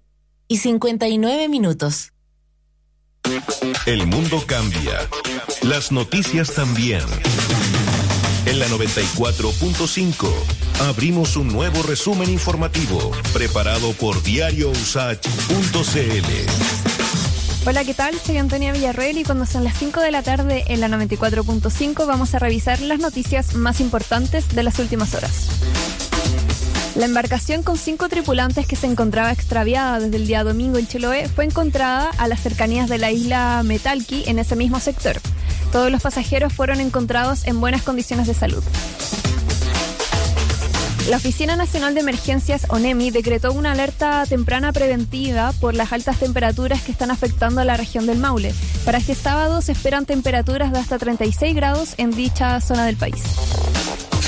y 59 minutos. El mundo cambia. Las noticias también. En la 94.5 abrimos un nuevo resumen informativo preparado por diariousach.cl. Hola, ¿qué tal? Soy Antonia Villarreal y cuando son las 5 de la tarde en la 94.5 vamos a revisar las noticias más importantes de las últimas horas. La embarcación con cinco tripulantes que se encontraba extraviada desde el día domingo en Chiloé fue encontrada a las cercanías de la isla Metalki en ese mismo sector. Todos los pasajeros fueron encontrados en buenas condiciones de salud. La Oficina Nacional de Emergencias, ONEMI, decretó una alerta temprana preventiva por las altas temperaturas que están afectando a la región del Maule. Para este sábado se esperan temperaturas de hasta 36 grados en dicha zona del país.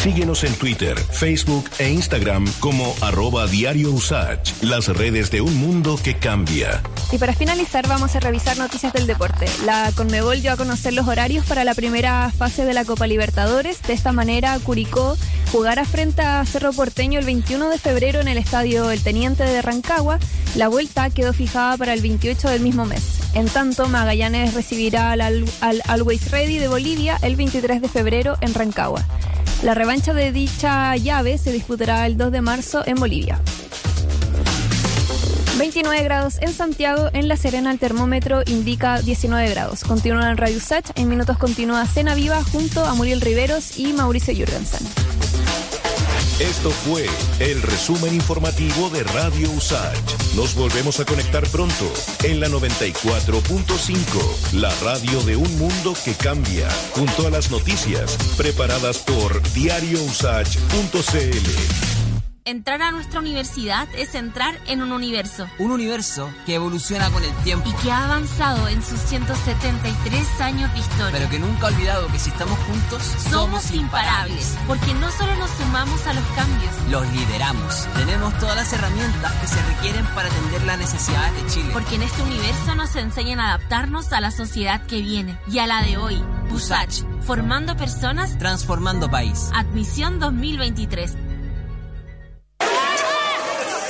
Síguenos en Twitter, Facebook e Instagram como arroba diario Usach, las redes de un mundo que cambia. Y para finalizar vamos a revisar noticias del deporte. La Conmebol dio a conocer los horarios para la primera fase de la Copa Libertadores. De esta manera, Curicó jugará frente a Cerro Porteño el 21 de febrero en el Estadio El Teniente de Rancagua. La vuelta quedó fijada para el 28 del mismo mes. En tanto, Magallanes recibirá al, al, al Always Ready de Bolivia el 23 de febrero en Rancagua. La revancha de dicha llave se disputará el 2 de marzo en Bolivia. 29 grados en Santiago, en La Serena el termómetro indica 19 grados. Continúa en Radio Sach, en minutos continúa Cena Viva junto a Muriel Riveros y Mauricio Jürgensen. Esto fue el resumen informativo de Radio Usach. Nos volvemos a conectar pronto en la 94.5, la radio de un mundo que cambia, junto a las noticias preparadas por diariousach.cl. Entrar a nuestra universidad es entrar en un universo. Un universo que evoluciona con el tiempo. Y que ha avanzado en sus 173 años de historia. Pero que nunca ha olvidado que si estamos juntos, somos, somos imparables. Porque no solo nos sumamos a los cambios, los lideramos. Tenemos todas las herramientas que se requieren para atender las necesidades de Chile. Porque en este universo nos enseñan a adaptarnos a la sociedad que viene y a la de hoy. Busach, formando personas, transformando país. Admisión 2023.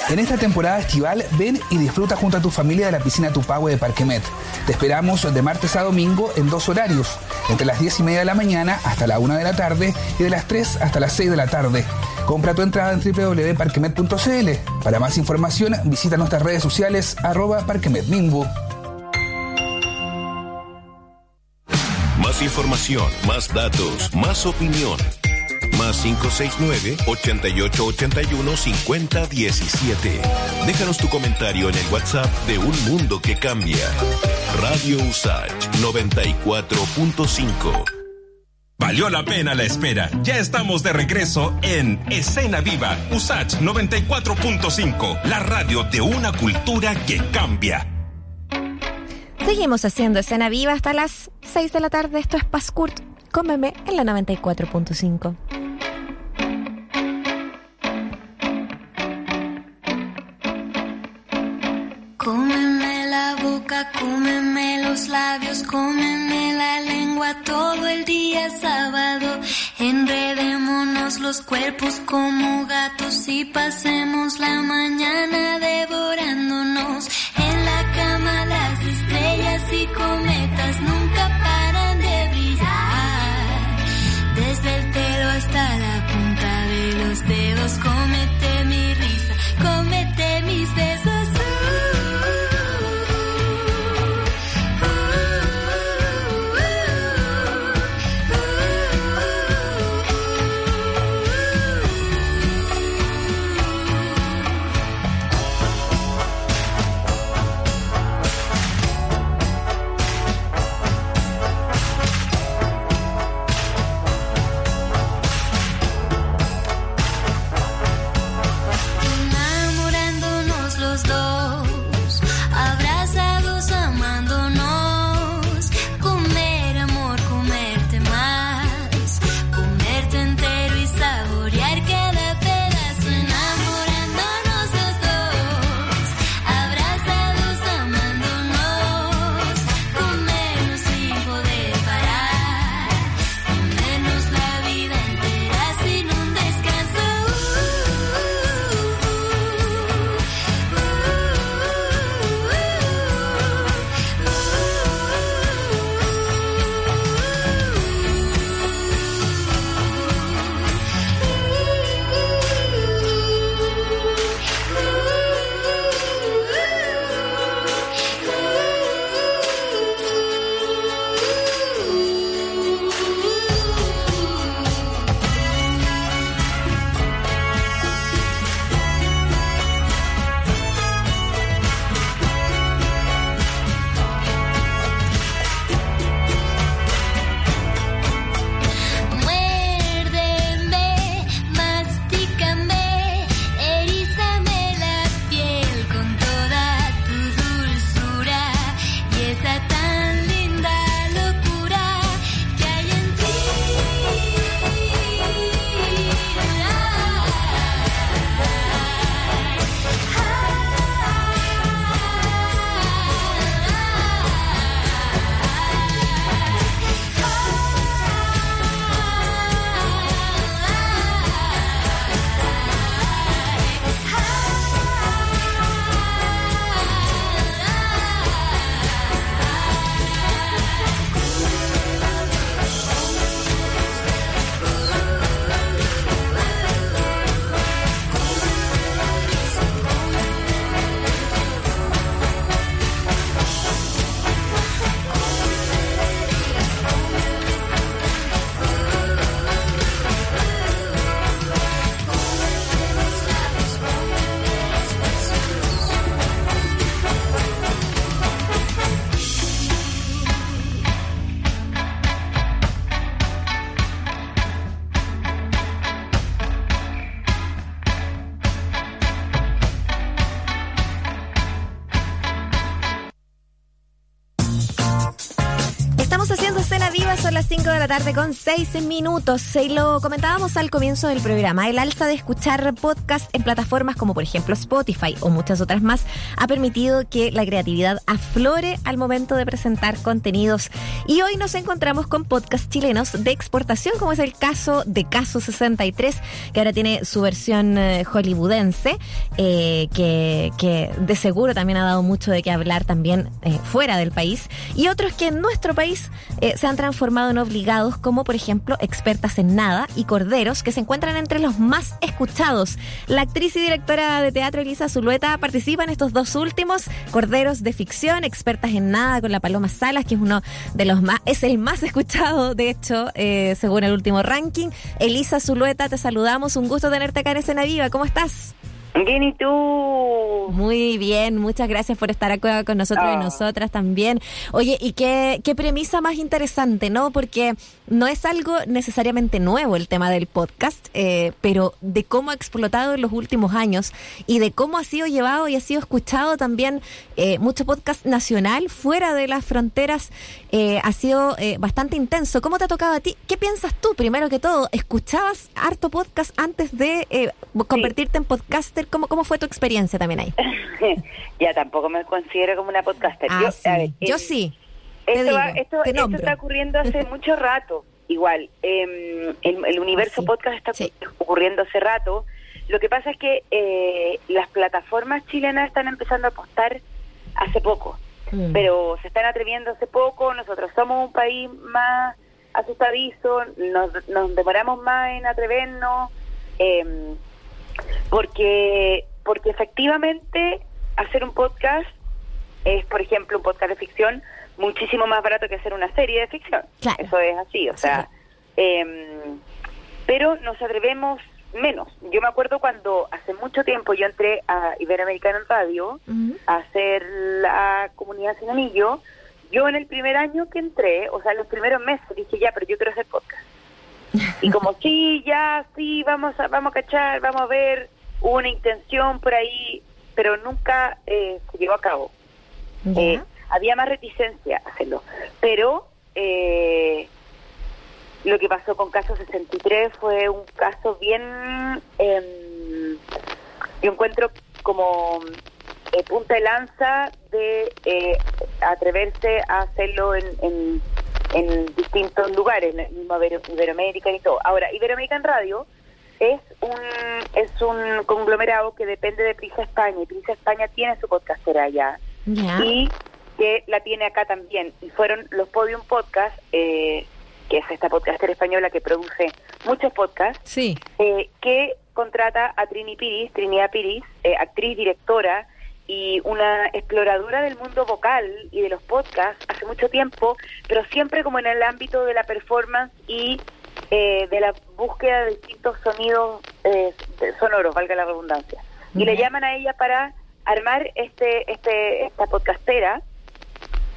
En esta temporada estival, ven y disfruta junto a tu familia de la piscina Tupahue de Parquemet. Te esperamos de martes a domingo en dos horarios, entre las 10 y media de la mañana hasta la 1 de la tarde y de las 3 hasta las 6 de la tarde. Compra tu entrada en www.parquemet.cl. Para más información, visita nuestras redes sociales arroba. Más información, más datos, más opinión. Más 569-8881-5017. Déjanos tu comentario en el WhatsApp de Un Mundo que Cambia. Radio Usach 94.5. Valió la pena la espera. Ya estamos de regreso en Escena Viva, Usach 94.5, la radio de una cultura que cambia. Seguimos haciendo Escena Viva hasta las 6 de la tarde. Esto es Pascurt. Cómeme en la 94.5. boca, los labios, cómeme la lengua todo el día sábado. Enredémonos los cuerpos como gatos y pasemos la mañana devorándonos. En la cama las estrellas y cometas nunca paran de brillar. Desde el pelo hasta la punta de los dedos, cómete la tarde con 6 minutos. Y lo comentábamos al comienzo del programa. El alza de escuchar podcast en plataformas como por ejemplo Spotify o muchas otras más ha permitido que la creatividad aflore al momento de presentar contenidos. Y hoy nos encontramos con podcasts chilenos de exportación, como es el caso de Caso 63, que ahora tiene su versión eh, hollywoodense, eh, que, que de seguro también ha dado mucho de qué hablar también eh, fuera del país. Y otros que en nuestro país eh, se han transformado en obligados, como por ejemplo Expertas en Nada y Corderos, que se encuentran entre los más escuchados. La actriz y directora de teatro Elisa Zulueta participa en estos dos últimos, Corderos de ficción, Expertas en Nada con la Paloma Salas, que es uno de los más, es el más escuchado, de hecho, eh, según el último ranking. Elisa Zulueta, te saludamos, un gusto tenerte acá en Escena Viva, ¿cómo estás? Bien, ¿y tú? Muy bien, muchas gracias por estar acá con nosotros y Oh. nosotras también. Oye, y qué, qué premisa más interesante, ¿no? Porque no es algo necesariamente nuevo el tema del podcast, eh, pero de cómo ha explotado en los últimos años y de cómo ha sido llevado y ha sido escuchado también eh, mucho podcast nacional fuera de las fronteras, eh, ha sido eh, bastante intenso. ¿Cómo te ha tocado a ti? ¿Qué piensas tú, primero que todo? ¿Escuchabas harto podcast antes de convertirte en podcaster? ¿Cómo, ¿Cómo fue tu experiencia también ahí? ya tampoco me considero como una podcaster. Ah, yo, sí. a ver, Yo eh, sí. Esto, va- esto, está ocurriendo hace mucho rato. Igual, eh, el, el universo podcast está ocurriendo hace rato. Lo que pasa es que eh, las plataformas chilenas están empezando a apostar hace poco, Mm. pero se están atreviendo hace poco. Nosotros somos un país más asustadizo, nos, nos demoramos más en atrevernos, eh, porque porque efectivamente hacer un podcast es, por ejemplo, un podcast de ficción muchísimo más barato que hacer una serie de ficción. Eso es así, o sea, em, pero nos atrevemos menos. Yo me acuerdo cuando hace mucho tiempo yo entré a Iberoamericano en Radio a hacer la comunidad sin anillo. Yo en el primer año que entré, o sea, en los primeros meses, dije ya, pero yo quiero hacer podcast. Y como, sí, ya, sí, vamos a, vamos a cachar, vamos a ver, hubo una intención por ahí, pero nunca eh, se llevó a cabo. Eh, había más reticencia a hacerlo. Pero eh, lo que pasó con Caso 63 fue un caso bien, em, yo encuentro como eh, punta de lanza de eh, atreverse a hacerlo en, en, en distintos lugares, en el mismo Ibero- Iberoamérica y todo. Ahora, Iberoamerican Radio es un es un conglomerado que depende de Prisa España y Prisa España tiene su podcastera allá y que la tiene acá también y fueron los Podium Podcast eh, que es esta podcastera española que produce muchos podcasts Sí. eh, que contrata a Trini Piris, Trinidad Piris, eh, actriz, directora y una exploradora del mundo vocal y de los podcasts hace mucho tiempo, pero siempre como en el ámbito de la performance y eh, de la búsqueda de distintos sonidos eh, sonoros, valga la redundancia. Y le llaman a ella para armar este, este, esta podcastera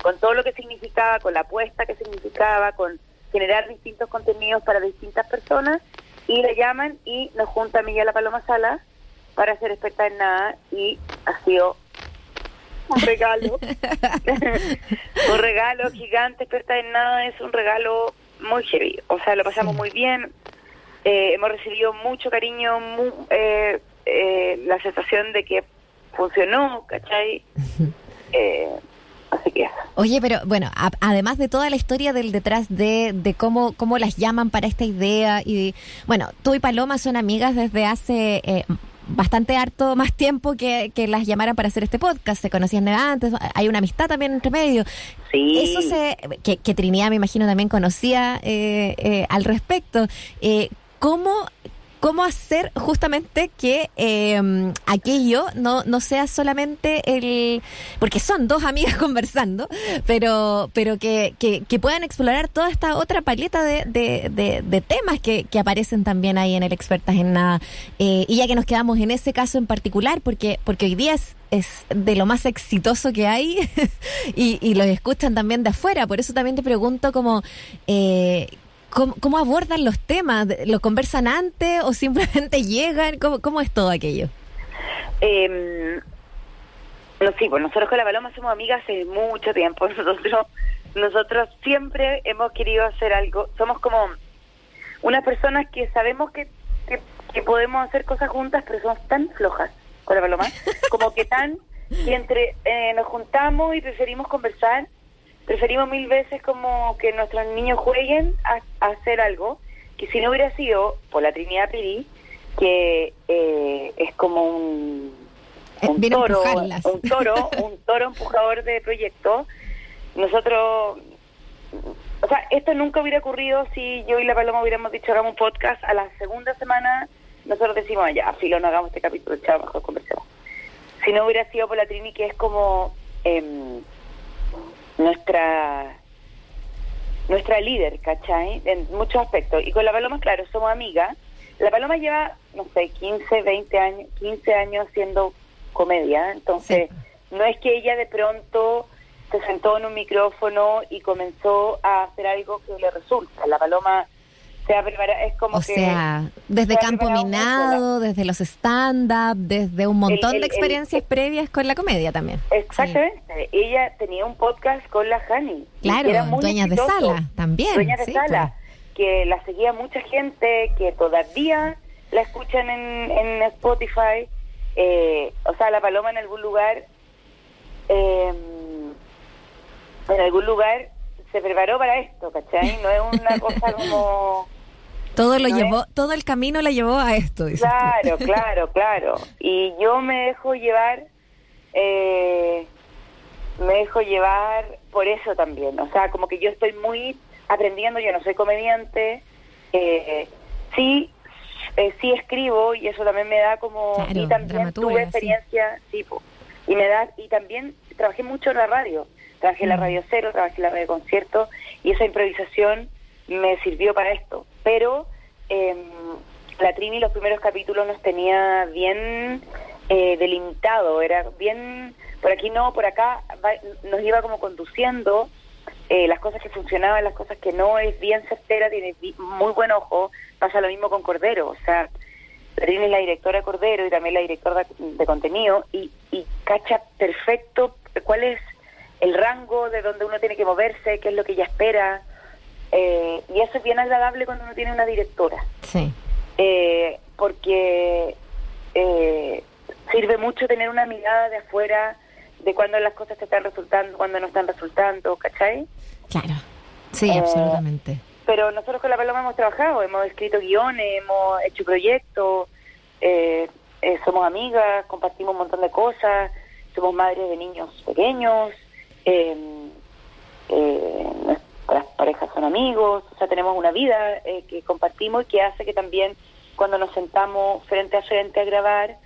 con todo lo que significaba, con la apuesta que significaba, con generar distintos contenidos para distintas personas y le llaman y nos junta a la Paloma Sala para hacer experta en nada y ha sido un regalo un regalo gigante experta en nada es un regalo muy heavy o sea lo pasamos muy bien eh, hemos recibido mucho cariño mu- eh, eh, la sensación de que funcionó ¿cachai? Eh, así que eso. Oye, pero bueno, a- además de toda la historia del detrás de, de cómo, cómo las llaman para esta idea y bueno, tú y Paloma son amigas desde hace eh, bastante harto más tiempo que, que las llamaran para hacer este podcast, se conocían de antes, hay una amistad también entre medio. Sí. Eso se, que, que Trinidad me imagino también conocía eh, eh, al respecto. Eh, ¿Cómo cómo hacer justamente que eh, aquello no, no sea solamente el... Porque son dos amigas conversando, pero, pero que, que, que puedan explorar toda esta otra paleta de, de, de- de temas que, que aparecen también ahí en el Expertas en Nada. Eh, y ya que nos quedamos en ese caso en particular, porque, porque hoy día es es de lo más exitoso que hay y, y los escuchan también de afuera. Por eso también te pregunto como... Eh, ¿Cómo, abordan los temas? ¿Lo conversan antes o simplemente llegan? ¿Cómo, cómo es todo aquello? Eh, no, sí, pues nosotros con la Paloma somos amigas hace mucho tiempo. Nosotros nosotros siempre hemos querido hacer algo. Somos como unas personas que sabemos que, que, que podemos hacer cosas juntas, pero somos tan flojas con la paloma, como que tan que entre eh, nos juntamos y preferimos conversar, preferimos mil veces como que nuestros niños jueguen a, a hacer algo que si no hubiera sido por la Trinidad Piri, que eh, es como un, un Viene a toro, un toro, un toro empujador de proyectos. Nosotros, o sea, esto nunca hubiera ocurrido si yo y la Paloma hubiéramos dicho hagamos un podcast a la segunda semana. Nosotros decimos, "Ah, ya, filo, no hagamos este capítulo, chao, mejor conversemos. Si no hubiera sido por la Trini, que es como em, nuestra nuestra líder, ¿cachai? En muchos aspectos. Y con la Paloma, claro, somos amigas. La Paloma lleva, no sé, 15, 20 años, 15 años haciendo comedia. Entonces, no es que ella de pronto se sentó en un micrófono y comenzó a hacer algo que le resulta. La Paloma es como O que... sea, desde se Campo Minado, desde los stand-up, desde un montón El- el- de experiencias previas con la comedia también. Exactamente. Ella tenía un podcast con la Hani. Claro, era muy dueñas de sala también. Dueñas de sí, sala. Que la seguía mucha gente, que todavía la escuchan en, en Spotify. Eh, o sea, la paloma en algún lugar, eh, en algún lugar se preparó para esto, ¿cachai? No es una cosa como... Todo lo ¿No llevó, todo el camino la llevó a esto. dices tú. Claro, claro, claro. Y yo me dejo llevar, eh, me dejo llevar por eso también. O sea, como que yo estoy muy aprendiendo, yo no soy comediante, eh, sí, eh, sí escribo y eso también me da como... Claro, y también tuve experiencia, sí, po. y me da, y también trabajé mucho en la radio. Trabajé en la Mm. Radio Cero, trabajé en la Radio Concierto y esa improvisación me sirvió para esto. Pero eh, la Trini los primeros capítulos nos tenía bien eh, delimitado, era bien por aquí no, por acá, va- nos iba como conduciendo eh, las cosas que funcionaban, las cosas que no, es bien certera, tiene muy buen ojo, pasa lo mismo con Cordero, o sea, Trini es la directora de Cordero y también la directora de, de contenido y, y cacha perfecto cuál es el rango de donde uno tiene que moverse, qué es lo que ella espera, eh, y eso es bien agradable cuando uno tiene una directora Sí. eh, porque eh, sirve mucho tener una mirada de afuera de cuando las cosas te están resultando, cuando no están resultando, ¿cachai? Claro. Sí, Eh, absolutamente. Pero nosotros con La Paloma hemos trabajado, hemos escrito guiones, hemos hecho proyectos, eh, somos amigas, compartimos un montón de cosas, somos madres de niños pequeños, eh, eh, nuestras parejas son amigos, o sea, tenemos una vida eh, que compartimos y que hace que también cuando nos sentamos frente a frente a grabar,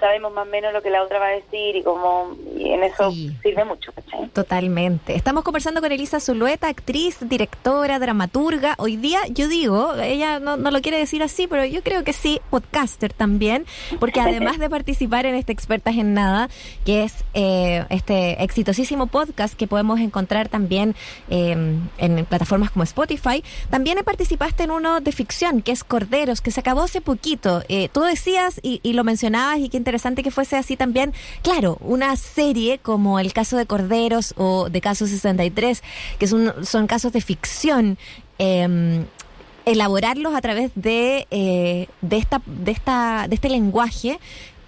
sabemos más o menos lo que la otra va a decir y como y en eso sirve mucho, ¿cachai? Totalmente. Estamos conversando con Elisa Zulueta, actriz, directora, dramaturga. Hoy día, yo digo, ella no, no lo quiere decir así, pero yo creo que sí, podcaster también, porque además de participar en este Expertas en Nada, que es eh, este exitosísimo podcast que podemos encontrar también eh, en plataformas como Spotify, también participaste en uno de ficción, que es Corderos, que se acabó hace poquito. Eh, tú decías y, y lo mencionabas, y qué interesante que fuese así también. Claro, una serie como el caso de Corderos o de Caso 63, que son, casos de ficción. eh, elaborarlos a través de, eh, de, esta, de, esta, de este lenguaje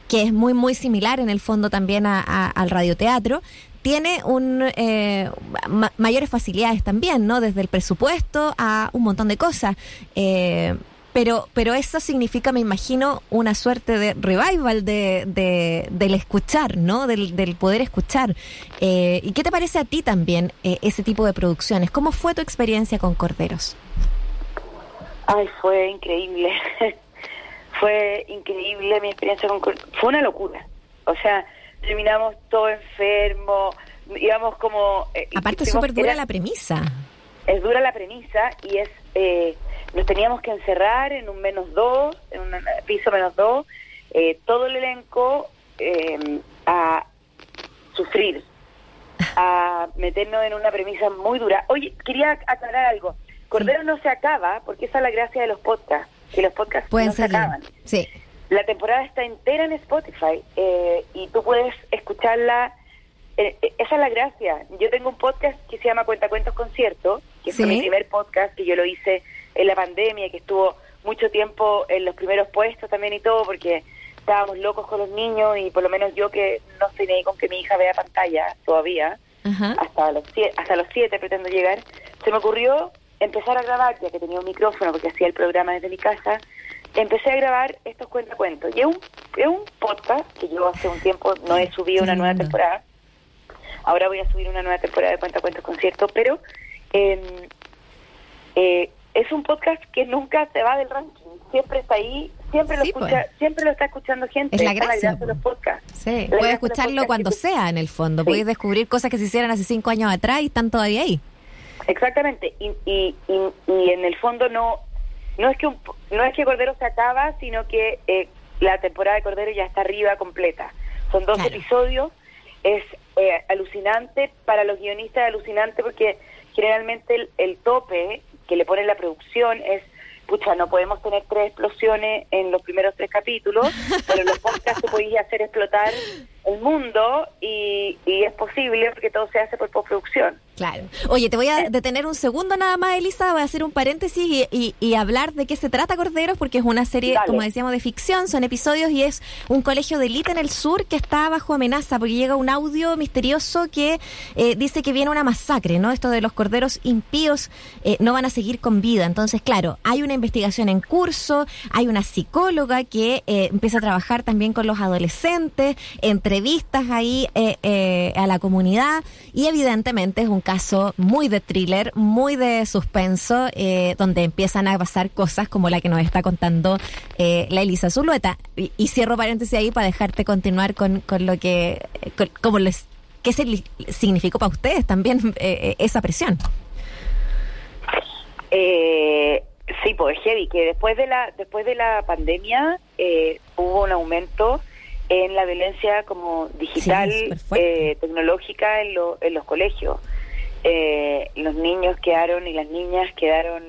que es muy, muy similar en el fondo también a- a- al radioteatro, tiene un eh, ma- mayores facilidades también, ¿no? Desde el presupuesto a un montón de cosas. Eh, pero, pero eso significa, me imagino, una suerte de revival de, de- del escuchar, ¿no? Del, del poder escuchar. Eh, ¿Y qué te parece a ti también eh, ese tipo de producciones? ¿Cómo fue tu experiencia con Corderos? Ay, fue increíble. fue increíble mi experiencia con... Cor- Fue una locura. O sea, terminamos todo enfermo, íbamos como... eh, Aparte, hicimos- súper dura la premisa. Es dura la premisa y es... eh, nos teníamos que encerrar en un menos dos, en un piso menos dos, eh, todo el elenco eh, a sufrir, a meternos en una premisa muy dura. Oye, quería aclarar algo. Cordero no se acaba, porque esa es la gracia de los podcasts, que los podcasts Pueden no se acaban. Sí. La temporada está entera en Spotify eh, y tú puedes escucharla eh, eh, esa es la gracia. Yo tengo un podcast que se llama Cuentacuentos Concierto, que fue Sí. mi primer podcast, que yo lo hice en la pandemia, que estuvo mucho tiempo en los primeros puestos también y todo, porque estábamos locos con los niños y por lo menos yo que no estoy ni ahí con que mi hija vea pantalla todavía, Ajá. hasta los siete, hasta los siete pretendo llegar, se me ocurrió empezar a grabar, ya que tenía un micrófono porque hacía el programa desde mi casa, empecé a grabar estos cuentacuentos. Y es un, es un podcast que yo hace un tiempo no he subido una nueva temporada. Ahora voy a subir una nueva temporada de Cuentacuentos Concierto, pero eh, eh, es un podcast que nunca se va del ranking. Siempre está ahí, siempre lo Sí, escucha, pues. siempre lo está escuchando gente. Es la Esa gracia, de los podcasts. Sí, La puedes escucharlo cuando que sea en el fondo. Puedes descubrir cosas que se hicieron hace cinco años atrás y están todavía ahí. Exactamente, y, y, y, y en el fondo no no es que un, no es que Cordero se acaba, sino que eh, la temporada de Cordero ya está arriba completa. Son dos episodios, es eh, alucinante para los guionistas, alucinante porque generalmente el, el tope que le pone la producción es pucha, no podemos tener tres explosiones en los primeros tres capítulos, pero en los podcasts tú podéis hacer explotar el mundo y, y es posible porque todo se hace por postproducción. Claro. Oye, te voy a detener un segundo nada más, Elisa. Voy a hacer un paréntesis y, y- y hablar de qué se trata Corderos, porque es una serie, Dale. como decíamos, de ficción. Son episodios y es un colegio de élite en el sur que está bajo amenaza, porque llega un audio misterioso que eh, dice que viene una masacre, ¿no? Esto de los corderos impíos eh, no van a seguir con vida. Entonces, claro, hay una investigación en curso, hay una psicóloga que eh, empieza a trabajar también con los adolescentes, entrevistas ahí eh, eh, a la comunidad y evidentemente es un caso muy de thriller, muy de suspenso, eh, donde empiezan a pasar cosas como la que nos está contando eh, la Elisa Zulueta. Y, y cierro paréntesis ahí para dejarte continuar con, con lo que, con- como les, qué se significó para ustedes también eh, eh, esa presión. Eh, sí, pues es heavy, que después de la, después de la pandemia eh, hubo un aumento en la violencia como digital, Sí, eh, tecnológica en, lo- en los colegios. Eh, los niños quedaron y las niñas quedaron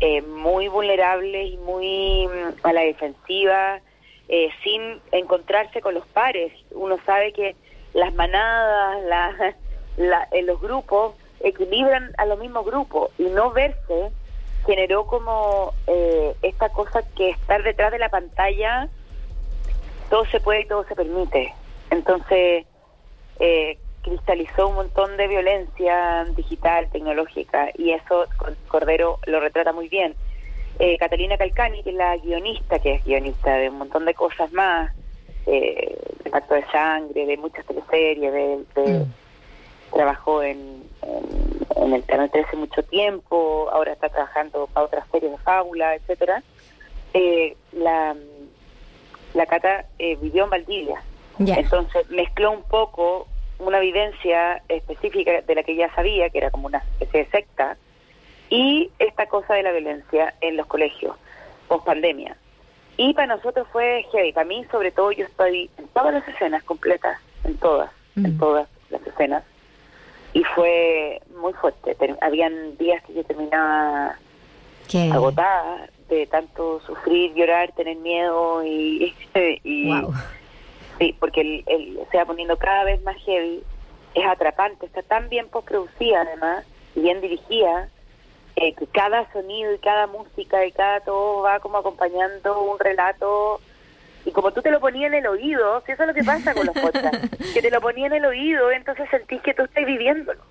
eh, muy vulnerables y muy mm, a la defensiva, eh, sin encontrarse con los pares. Uno sabe que las manadas, la, la- en los grupos equilibran a los mismos grupos y no verse generó como eh, esta cosa que estar detrás de la pantalla todo se puede y todo se permite. Entonces, eh, cristalizó un montón de violencia digital, tecnológica, y eso Cor- Cordero lo retrata muy bien. Eh, Catalina Calcani, que es la guionista, que es guionista de un montón de cosas más, eh, de Pacto de Sangre, de muchas teleseries, de, de- trabajó en, en, en el Canal 13 mucho tiempo, ahora está trabajando para otras series de fábula, etcétera. Eh, la, la Cata eh, vivió en Valdivia, entonces mezcló un poco una vivencia específica de la que ya sabía, que era como una especie de secta, y esta cosa de la violencia en los colegios, post pandemia. Y para nosotros fue heavy. Para mí, sobre todo, yo estoy en todas las escenas completas, en todas, en todas las escenas. Y fue muy fuerte. Habían días que yo terminaba agotada de tanto sufrir, llorar, tener miedo y, y Wow. Sí, porque el, el- se va poniendo cada vez más heavy, es atrapante, está tan bien postproducida además, y bien dirigida, eh, que cada sonido y cada música y cada todo va como acompañando un relato y como tú te lo ponías en el oído, si eso es lo que pasa con los podcasts, que te lo ponía en el oído, entonces sentís que tú estás viviéndolo.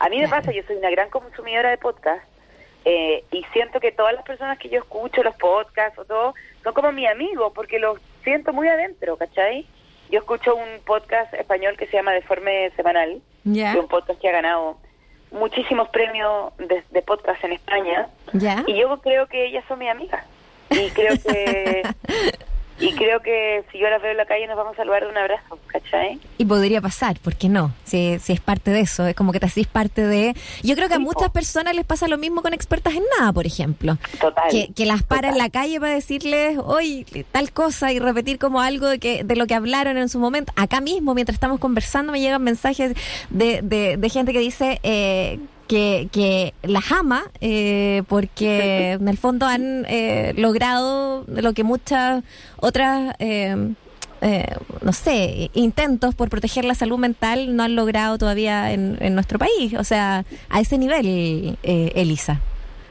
A mí me pasa, yo soy una gran consumidora de podcasts eh, y siento que todas las personas que yo escucho, los podcasts o todo, son como mi amigo, porque los siento muy adentro, ¿cachai? Yo escucho un podcast español que se llama Deforme Semanal, que es un podcast que ha ganado muchísimos premios de, de podcast en España, Ya. y yo creo que ellas son mis amigas. Y creo que y creo que si yo las veo en la calle nos vamos a saludar de un abrazo, ¿cachai? Y podría pasar, ¿por qué no? Si, si es parte de eso, es como que te hacís parte de... Yo creo que a muchas personas les pasa lo mismo con expertas en nada, por ejemplo. Total. Que, que las para en la calle para decirles, hoy tal cosa y repetir como algo de, que, de lo que hablaron en su momento. Acá mismo, mientras estamos conversando, me llegan mensajes de, de, de gente que dice... Eh, que, que las ama eh, porque en el fondo han eh, logrado lo que muchas otras eh, eh, no sé, intentos por proteger la salud mental no han logrado todavía en, en nuestro país. O sea, a ese nivel, eh, Elisa.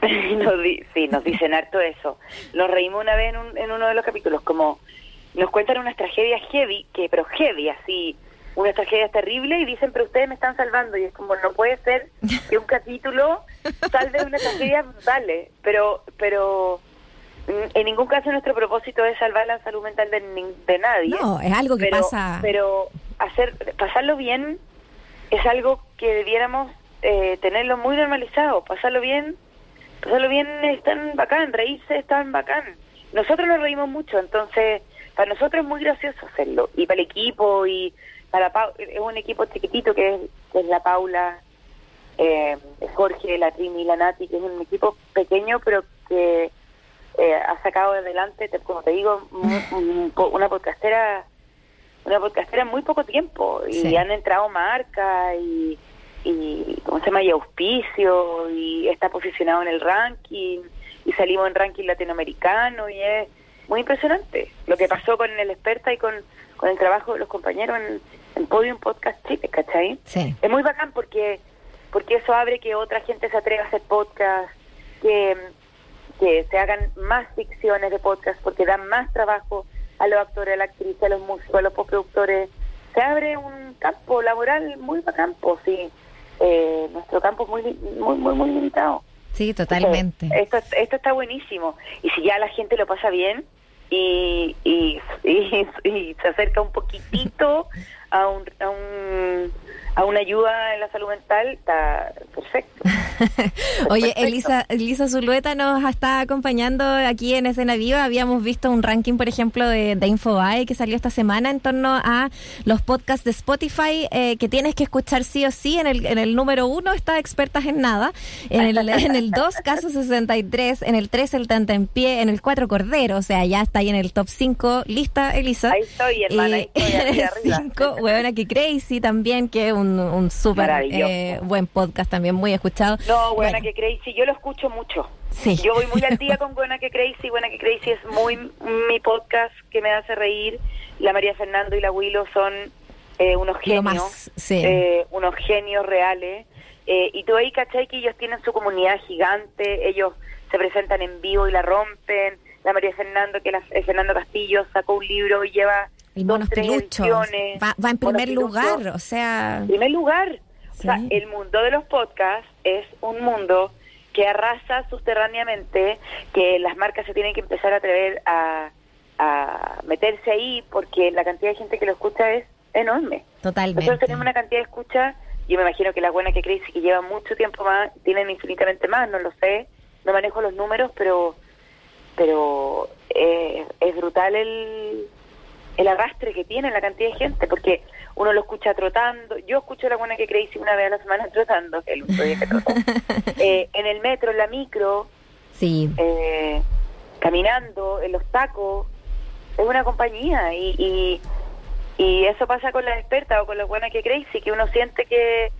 Nos di- sí, nos dicen harto eso. Nos reímos una vez en, un- en uno de los capítulos, como nos cuentan unas tragedias heavy, que pero heavy, así, unas tragedias terribles, y dicen, pero ustedes me están salvando, y es como, no puede ser que un capítulo salve de unas tragedias brutales, pero, pero mm, en ningún caso nuestro propósito es salvar la salud mental de, de nadie. No, es algo que pero, pasa- Pero hacer, pasarlo bien es algo que debiéramos eh, tenerlo muy normalizado, pasarlo bien pasarlo bien es tan bacán, reírse es tan bacán. Nosotros nos reímos mucho, entonces para nosotros es muy gracioso hacerlo. Y para el equipo, y para Pau, es un equipo chiquitito que es, que es la Paula, eh, Jorge, la Trini, la Nati, que es un equipo pequeño, pero que eh, ha sacado adelante, te- como te digo, una podcastera una podcastera en muy poco tiempo y Sí. han entrado marcas y, y ¿cómo se llama? y auspicio y está posicionado en el ranking y salimos en ranking latinoamericano y es muy impresionante lo que pasó con el experta y con, con el trabajo de los compañeros en, en Podium Podcast Chile, ¿cachai? Sí. Es muy bacán porque porque eso abre que otra gente se atreva a hacer podcast, que, que se hagan más ficciones de podcast porque dan más trabajo a los actores, a la actriz, a los músicos, a los postproductores. Se abre un campo laboral muy bacán, pues, sí. Eh, nuestro campo es muy, muy, muy, muy limitado. Sí, totalmente. Esto, esto está buenísimo. Y si ya la gente lo pasa bien y, y, se acerca un poquitito a, un, a, un, a una ayuda en la salud mental, está perfecto. Oye, Perfecto. Elisa, Elisa Zulueta nos está acompañando aquí en Escena Viva. Habíamos visto un ranking, por ejemplo, de, de Infobae que salió esta semana en torno a los podcasts de Spotify eh, que tienes que escuchar sí o sí. En el, en el número uno está Expertas en Nada, en el, en el dos Caso 63, en el tres El Tanta en Pie, en el cuatro Cordero, o sea, ya está ahí en el top 5. ¿Lista, Elisa? Ahí estoy, hermana, ahí estoy, en el arriba. 5, Huevona que Crazy también, que es un, un súper eh, buen podcast también, muy escuchado. No, buena Bueno. que Crazy, yo lo escucho mucho. Sí. Yo voy muy al día con Buena que Crazy. Buena que Crazy es muy mi podcast que me hace reír. La María Fernando y la Willow son eh, unos genios, más, sí. eh, unos genios reales. Eh, y tú ahí, ¿cachai? Que ellos tienen su comunidad gigante, ellos se presentan en vivo y la rompen. La María Fernando, que la, eh, Fernando Castillo sacó un libro y lleva El ediciones. Va, va en primer lugar, o sea. En primer lugar, o sea, el mundo de los podcasts es un mundo que arrasa subterráneamente, que las marcas se tienen que empezar a atrever a, a meterse ahí porque la cantidad de gente que lo escucha es enorme. Totalmente. Nosotros tenemos una cantidad de escucha, yo me imagino que la buena que Crazy, que lleva mucho tiempo más, tienen infinitamente más, no lo sé, no manejo los números, pero pero eh, es brutal el, el arrastre que tiene la cantidad de gente, porque uno lo escucha trotando, yo escucho la buena que Crazy una vez a la semana trotando, el otro día que trotó, Eh, en el metro, en la micro, Sí. eh, caminando, en los tacos, es una compañía y, y, y eso pasa con las expertas o con las buenas que Crazy, que uno siente que,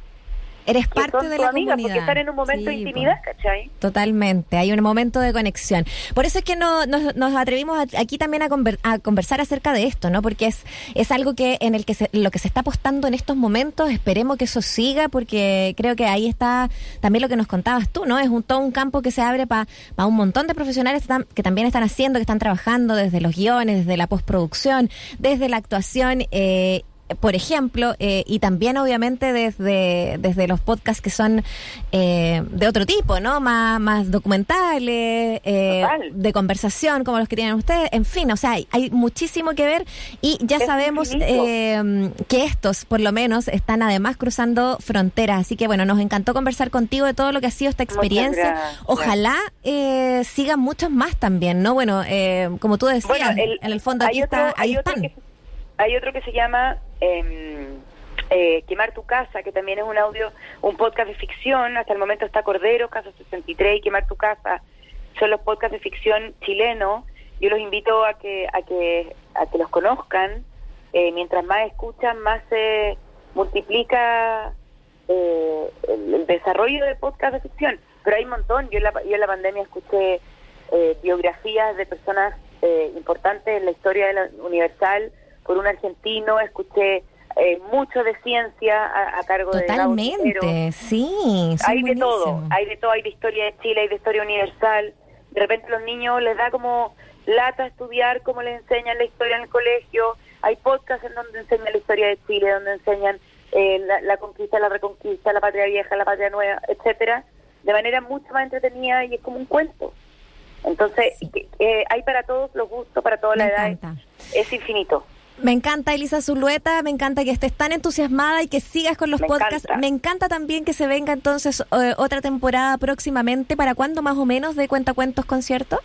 Eres parte de la amiga, comunidad. porque están en un momento Sí, de intimidad, ¿cachai? Totalmente, hay un momento de conexión. Por eso es que no, nos, nos atrevimos a- aquí también a, conver- a conversar acerca de esto, ¿no? Porque es, es algo que en el que se, lo que se está apostando en estos momentos, esperemos que eso siga, porque creo que ahí está también lo que nos contabas tú, ¿no? Es un todo un campo que se abre para un montón de profesionales tam- que también están haciendo, que están trabajando desde los guiones, desde la postproducción, desde la actuación. Eh, por ejemplo, eh, y también obviamente desde, desde los podcasts que son eh, de otro tipo, ¿no? Más, más documentales, eh, de conversación, como los que tienen ustedes, en fin, o sea, hay, hay muchísimo que ver y ya Es sabemos eh, que estos, por lo menos, están además cruzando fronteras, así que bueno, nos encantó conversar contigo de todo lo que ha sido esta experiencia. Ojalá eh, sigan muchos más también, ¿no? Bueno, eh, como tú decías, Bueno, el- en el fondo aquí otro- está, ahí están. que- hay otro que se llama em, eh, Quemar tu casa, que también es un audio, un podcast de ficción. Hasta el momento está Cordero, Caso 63 y Quemar tu casa. Son los podcasts de ficción chilenos. Yo los invito a que a que a que los conozcan. Eh, mientras más escuchan, más se multiplica eh, el, el desarrollo de podcast de ficción. Pero hay un montón. Yo en la, yo en la pandemia escuché biografías de personas importantes en la historia de la Universal, por un argentino, escuché eh, mucho de ciencia a, a cargo de Gabo Totalmente, sí. Hay de todo, hay de todo, hay de historia de Chile, hay de historia universal. De repente a los niños les da como lata estudiar cómo les enseñan la historia en el colegio. Hay podcasts en donde enseñan la historia de Chile, donde enseñan eh, la, la conquista, la reconquista, la patria vieja, la patria nueva, etcétera, de manera mucho más entretenida y es como un cuento. Entonces, eh, hay para todos los gustos, para Me las edades. encanta. Es infinito. Me encanta Elisa Zulueta, me encanta que estés tan entusiasmada y que sigas con los Me podcasts. encanta. Me encanta también que se venga entonces eh, otra temporada próximamente. ¿Para cuándo más o menos de Cuentacuentos concierto?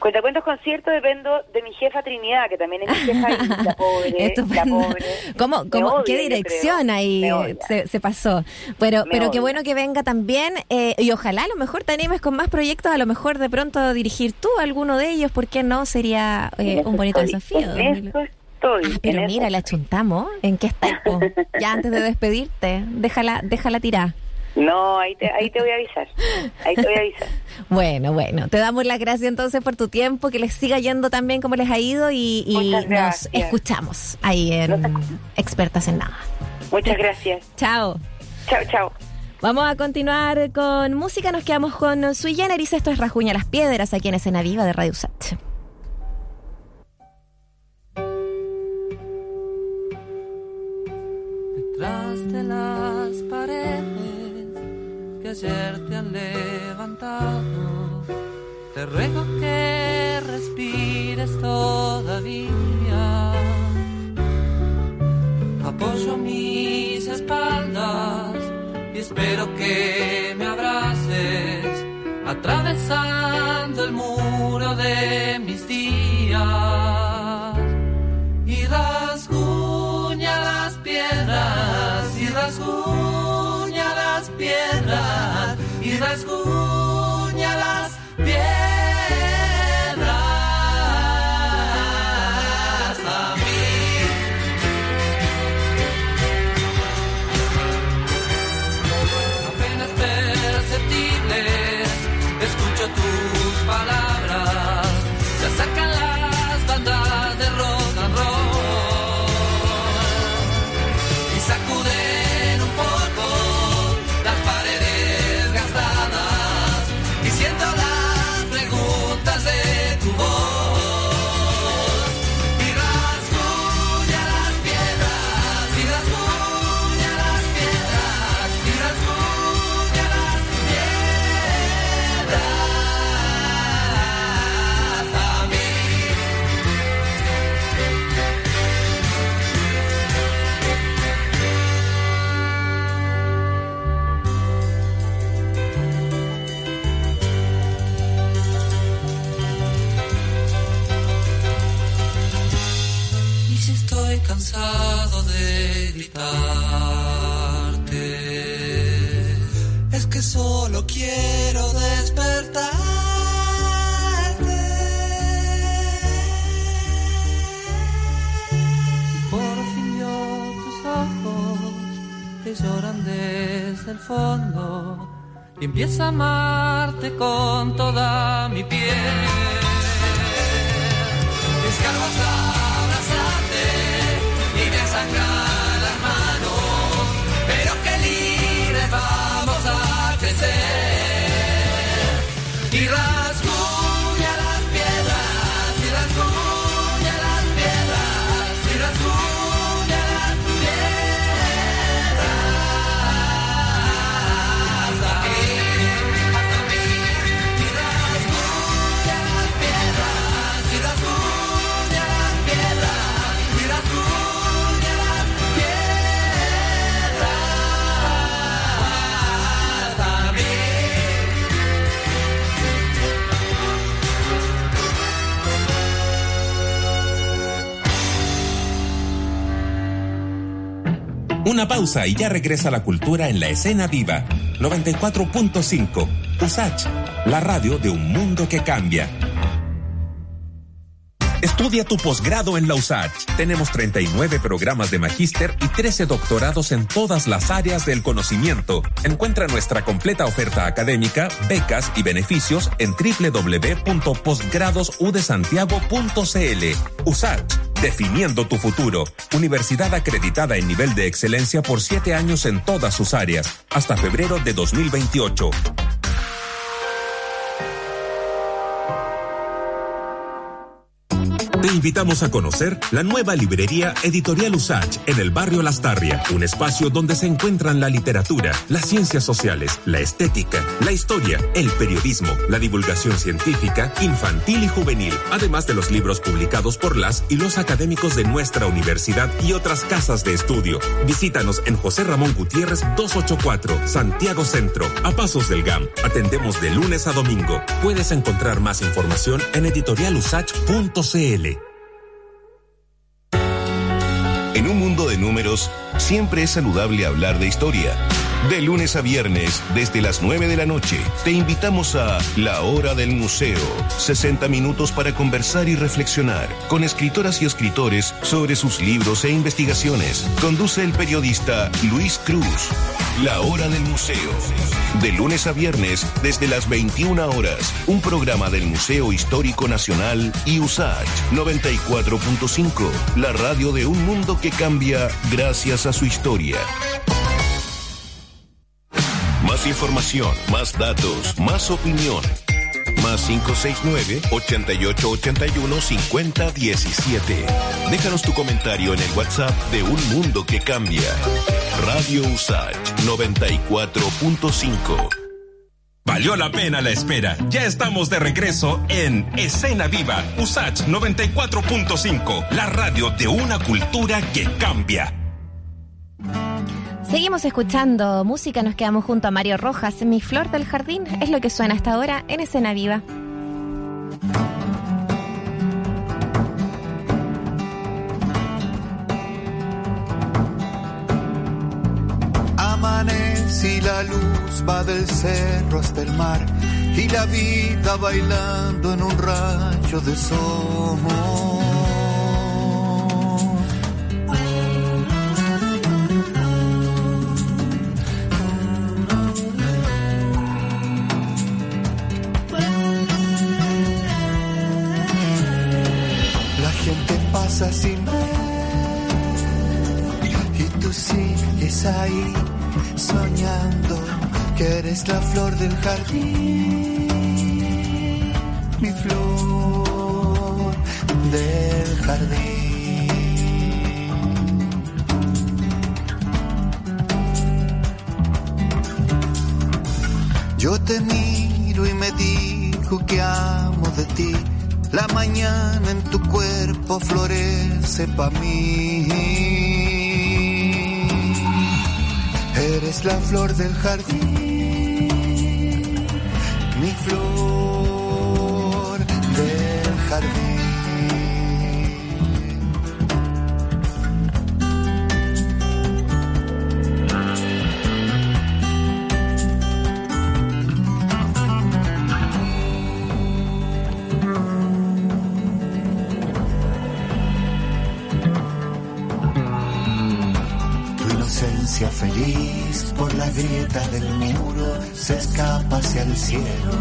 Cuentacuentos conciertos dependo de mi jefa Trinidad, que también es mi jefa y la pobre, la Estupendo. pobre. ¿Cómo, cómo, odia, ¿Qué dirección ahí se, se pasó? Pero, Me pero qué bueno que venga también eh, y ojalá a lo mejor te animes con más proyectos, a lo mejor de pronto dirigir tú alguno de ellos, ¿por qué no? Sería eh, un bonito estoy, desafío. En estoy. Ah, pero mira, eso. la chuntamos. ¿En qué estáis? po? Ya antes de despedirte, déjala, déjala tirar. No, ahí te, ahí te voy a avisar. Ahí te voy a avisar. Bueno, bueno, te damos las gracias entonces por tu tiempo, que les siga yendo tan bien como les ha ido y, y nos escuchamos ahí en Expertas en Nada. Muchas gracias. Chao. Chao, chao. Vamos a continuar con música, nos quedamos con Sui Generis, esto es Rajuña las Piedras, aquí en Escena Viva de Radio Sat. De las paredes que ayer te han levantado, te ruego que respires todavía. Apoyo mis espaldas y espero que me abraces, atravesando el muro de mis días y rasguña las piedras y rasguña es que solo quiero despertarte. Por fin yo tus ojos que lloran desde el fondo y empiezo a amarte con toda mi piel. Descargo a crecer. Y Una pausa y ya regresa la cultura en la escena viva. 94.5. USACH, la radio de un mundo que cambia. Estudia tu posgrado en la USACH. Tenemos 39 programas de magíster y 13 doctorados en todas las áreas del conocimiento. Encuentra nuestra completa oferta académica, becas y beneficios en www.posgradosudesantiago.cl. USACH, definiendo tu futuro. Universidad acreditada en nivel de excelencia por siete años en todas sus áreas, hasta febrero de 2028. Te invitamos a conocer la nueva librería Editorial Usach en el barrio Lastarria, un espacio donde se encuentran la literatura, las ciencias sociales, la estética, la historia, el periodismo, la divulgación científica, infantil y juvenil, además de los libros publicados por las y los académicos de nuestra universidad y otras casas de estudio. Visítanos en José Ramón Gutiérrez 284, Santiago Centro, a pasos del GAM. Atendemos de lunes a domingo. Puedes encontrar más información en editorialusach.cl. números, siempre es saludable hablar de historia. De lunes a viernes, desde las 9 de la noche, te invitamos a La Hora del Museo. 60 minutos para conversar y reflexionar con escritoras y escritores sobre sus libros e investigaciones. Conduce el periodista Luis Cruz. La Hora del Museo. De lunes a viernes, desde las 21 horas, un programa del Museo Histórico Nacional y USACH 94.5, la radio de un mundo que cambia gracias a su historia. Más información, más datos, más opinión. Más 569-8881-5017. Déjanos tu comentario en el WhatsApp de Un Mundo que Cambia. Radio USACH 94.5. Valió la pena la espera. Ya estamos de regreso en Escena Viva, USACH 94.5, la radio de una cultura que cambia. Seguimos escuchando música, nos quedamos junto a Mario Rojas. Mi flor del jardín es lo que suena hasta ahora en escena viva. Amanece y la luz va del cerro hasta el mar y la vida bailando en un rayo de sol. Que eres la flor del jardín, mi flor del jardín. Yo te miro y me digo que amo de ti. La mañana en tu cuerpo florece pa' mí. Eres la flor del jardín, Tu inocencia feliz por la grieta del muro se escapa hacia el cielo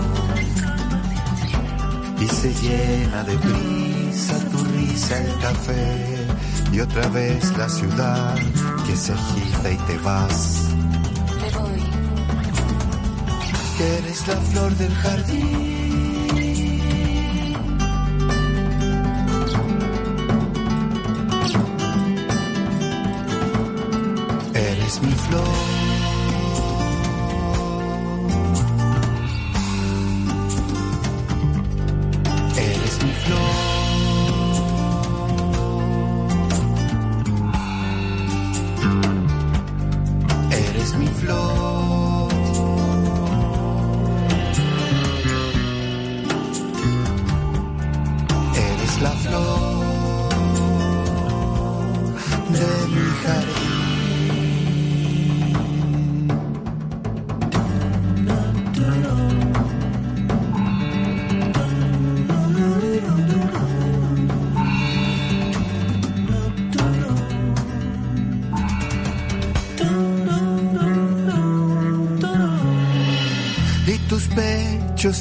y se llena de brisa tu risa el café y otra vez la ciudad que se agita y te vas. Me voy. Que eres la flor del jardín. Eres mi flor.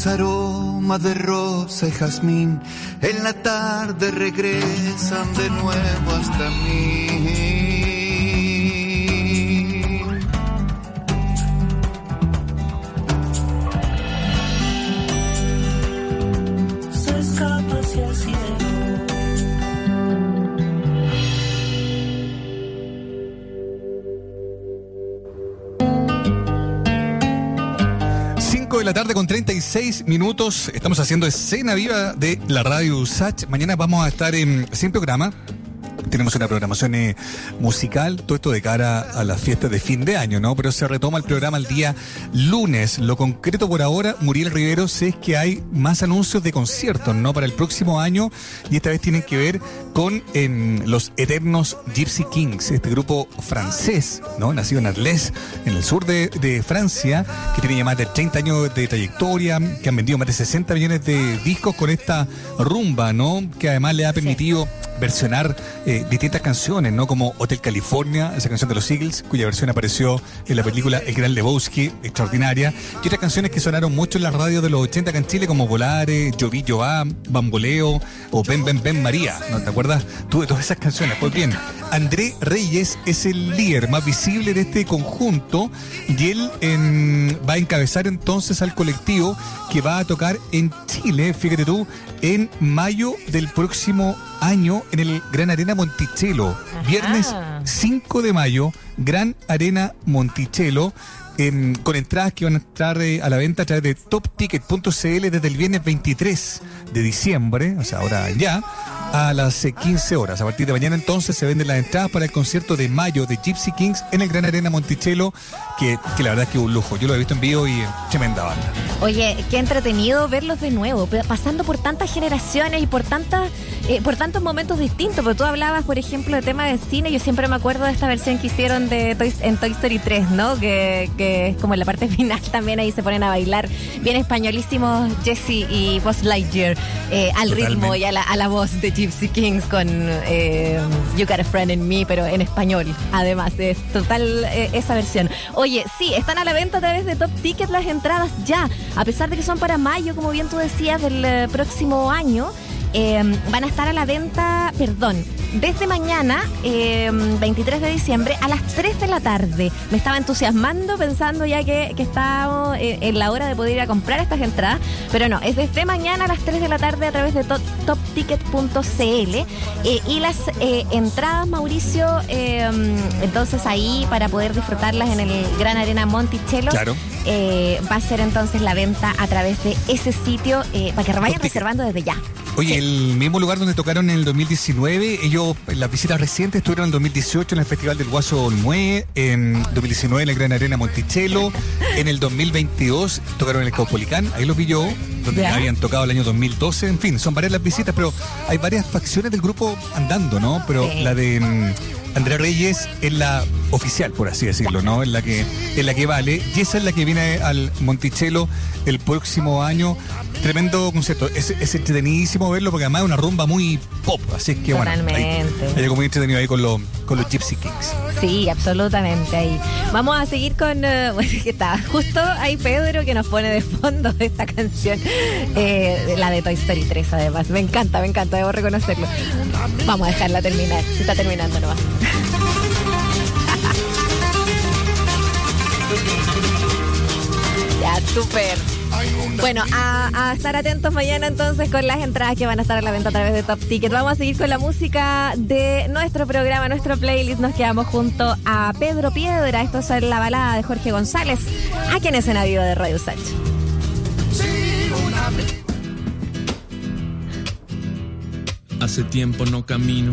Aroma de rosa y jazmín en la tarde regresan de nuevo hasta mí. 16 minutos. Estamos haciendo escena viva de la radio USACH. Mañana vamos a estar en 100 programa. Tenemos una programación eh, musical, todo esto de cara a las fiestas de fin de año, ¿no? Pero se retoma el programa el día lunes. Lo concreto por ahora, Muriel Riveros, es que hay más anuncios de conciertos, ¿no? Para el próximo año y esta vez tienen que ver con los eternos Gypsy Kings, este grupo francés, ¿no? Nacido en Arles, en el sur de, de Francia, que tiene ya más de 30 años de trayectoria, que han vendido más de 60 millones de discos con esta rumba, ¿no? Que además le ha permitido versionar eh, distintas canciones, ¿no? Como Hotel California, esa canción de los Eagles, cuya versión apareció en la película El Gran Lebowski, extraordinaria, y otras canciones que sonaron mucho en la radio de los 80 acá en Chile, como Volare, Yoví Yoá, Bamboleo o Ben Ben Ben María, ¿no te acuerdas tú de todas esas canciones? Pues bien, André Reyes es el líder más visible de este conjunto y él en- va a encabezar entonces al colectivo que va a tocar en Chile, fíjate tú, en mayo del próximo año en el Gran Arena Monticello. Viernes 5 de mayo, Gran Arena Monticello. em, con entradas que van a estar eh, a la venta a través de topticket.cl desde el viernes 23 de diciembre, o sea, ahora ya, a las eh, 15 horas. A partir de mañana entonces se venden las entradas para el concierto de mayo de Gypsy Kings en el Gran Arena Monticello, que, que la verdad es que es un lujo. Yo lo he visto en vivo y eh, tremenda banda. Oye, qué entretenido verlos de nuevo, pasando por tantas generaciones y por tantas, eh, por tantos momentos distintos. Porque tú hablabas, por ejemplo, de tema de cine. Yo siempre me acuerdo de esta versión que hicieron de Toy- en Toy Story 3, ¿no? Que, que es como en la parte final también ahí se ponen a bailar bien españolísimos Jesse y Buzz Lightyear eh, al Totalmente. ritmo y a la, a la voz de Gypsy Kings con eh, You Got a Friend in Me, pero en español. Además, es total eh, esa versión. Oye, sí, están a la venta a través de Top Ticket las entradas ya. A pesar de que son para mayo, como bien tú decías, del eh, próximo año, van a estar a la venta, perdón, desde mañana, eh, 23 de diciembre, a las 3 de la tarde. Me estaba entusiasmando pensando ya que, que estábamos eh, en la hora de poder ir a comprar estas entradas, pero no, es desde mañana a las 3 de la tarde a través de top- topticket.cl eh, y las eh, entradas, Mauricio, eh, entonces ahí para poder disfrutarlas en el Gran Arena Monticello. Claro. Eh, va a ser entonces la venta a través de ese sitio eh, para que vayan reservando desde ya. Oye, el mismo lugar donde tocaron en el 2019, ellos, las visitas recientes, estuvieron en el 2018 en el Festival del Guaso Nue, en 2019 en la Gran Arena Monticello, en el 2022 tocaron en el Caupolicán, ahí los vi yo, donde Ya. habían tocado el año 2012, en fin, son varias las visitas, pero hay varias facciones del grupo andando, ¿no? Pero Sí. la de mm, Andrea Reyes es la oficial, por así decirlo, ¿no? Es la que, es la que vale, y esa es la que viene al Monticello el próximo año. Tremendo concierto, es, es entretenidísimo verlo porque además es una rumba muy pop, así es que bueno, hay, hay algo muy entretenido ahí con, los con los Gypsy Kings. Sí, absolutamente ahí. Vamos a seguir con, eh, bueno, que está justo ahí Pedro que nos pone de fondo esta canción, eh, la de Toy Story 3 además. Me encanta, me encanta, debo reconocerlo. Vamos a dejarla terminar, se está terminando nomás. ya, súper. Bueno, a, a estar atentos mañana entonces con las entradas que van a estar a la venta a través de Top Ticket. Vamos a seguir con la música de nuestro programa, nuestro playlist. Nos quedamos junto a Pedro Piedra. Esto es la balada de Jorge González, aquí en Escena Viva de Radio Sánchez. Hace tiempo no camino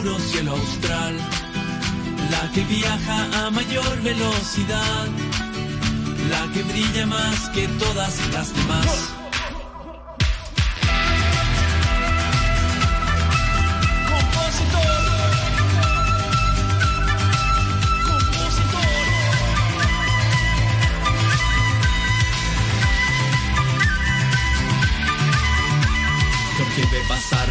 Oscuro cielo austral, la que viaja a mayor velocidad, la que brilla más que todas las demás.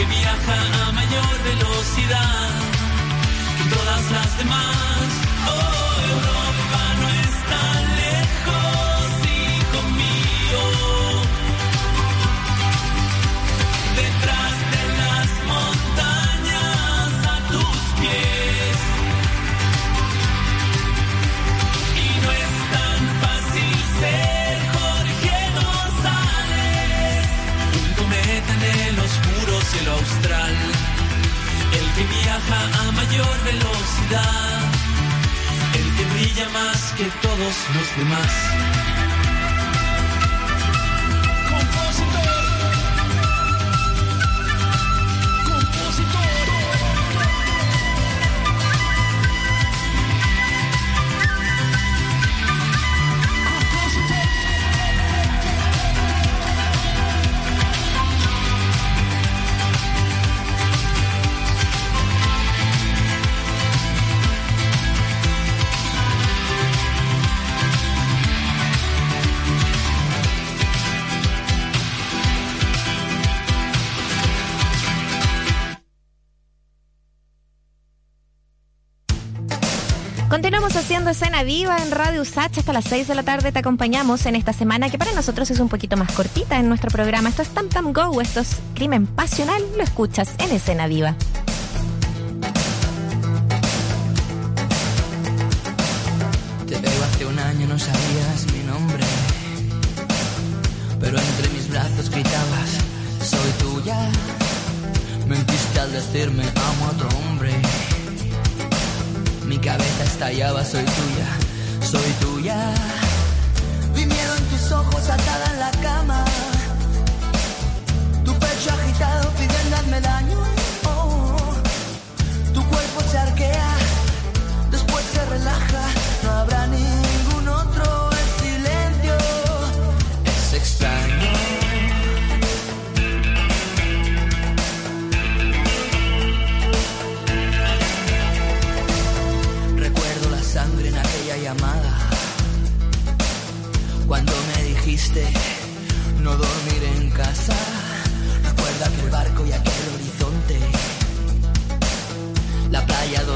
que viaja a mayor velocidad que todas las demás. Que viaja a mayor velocidad, el que brilla más que todos los demás. Viva en Radio Usach hasta las 6 de la tarde. Te acompañamos en esta semana que para nosotros es un poquito más cortita en nuestro programa. Esto es Tam Tam Go, esto es Crimen Pasional. Lo escuchas en escena viva.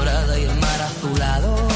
Dorada y el mar azulado.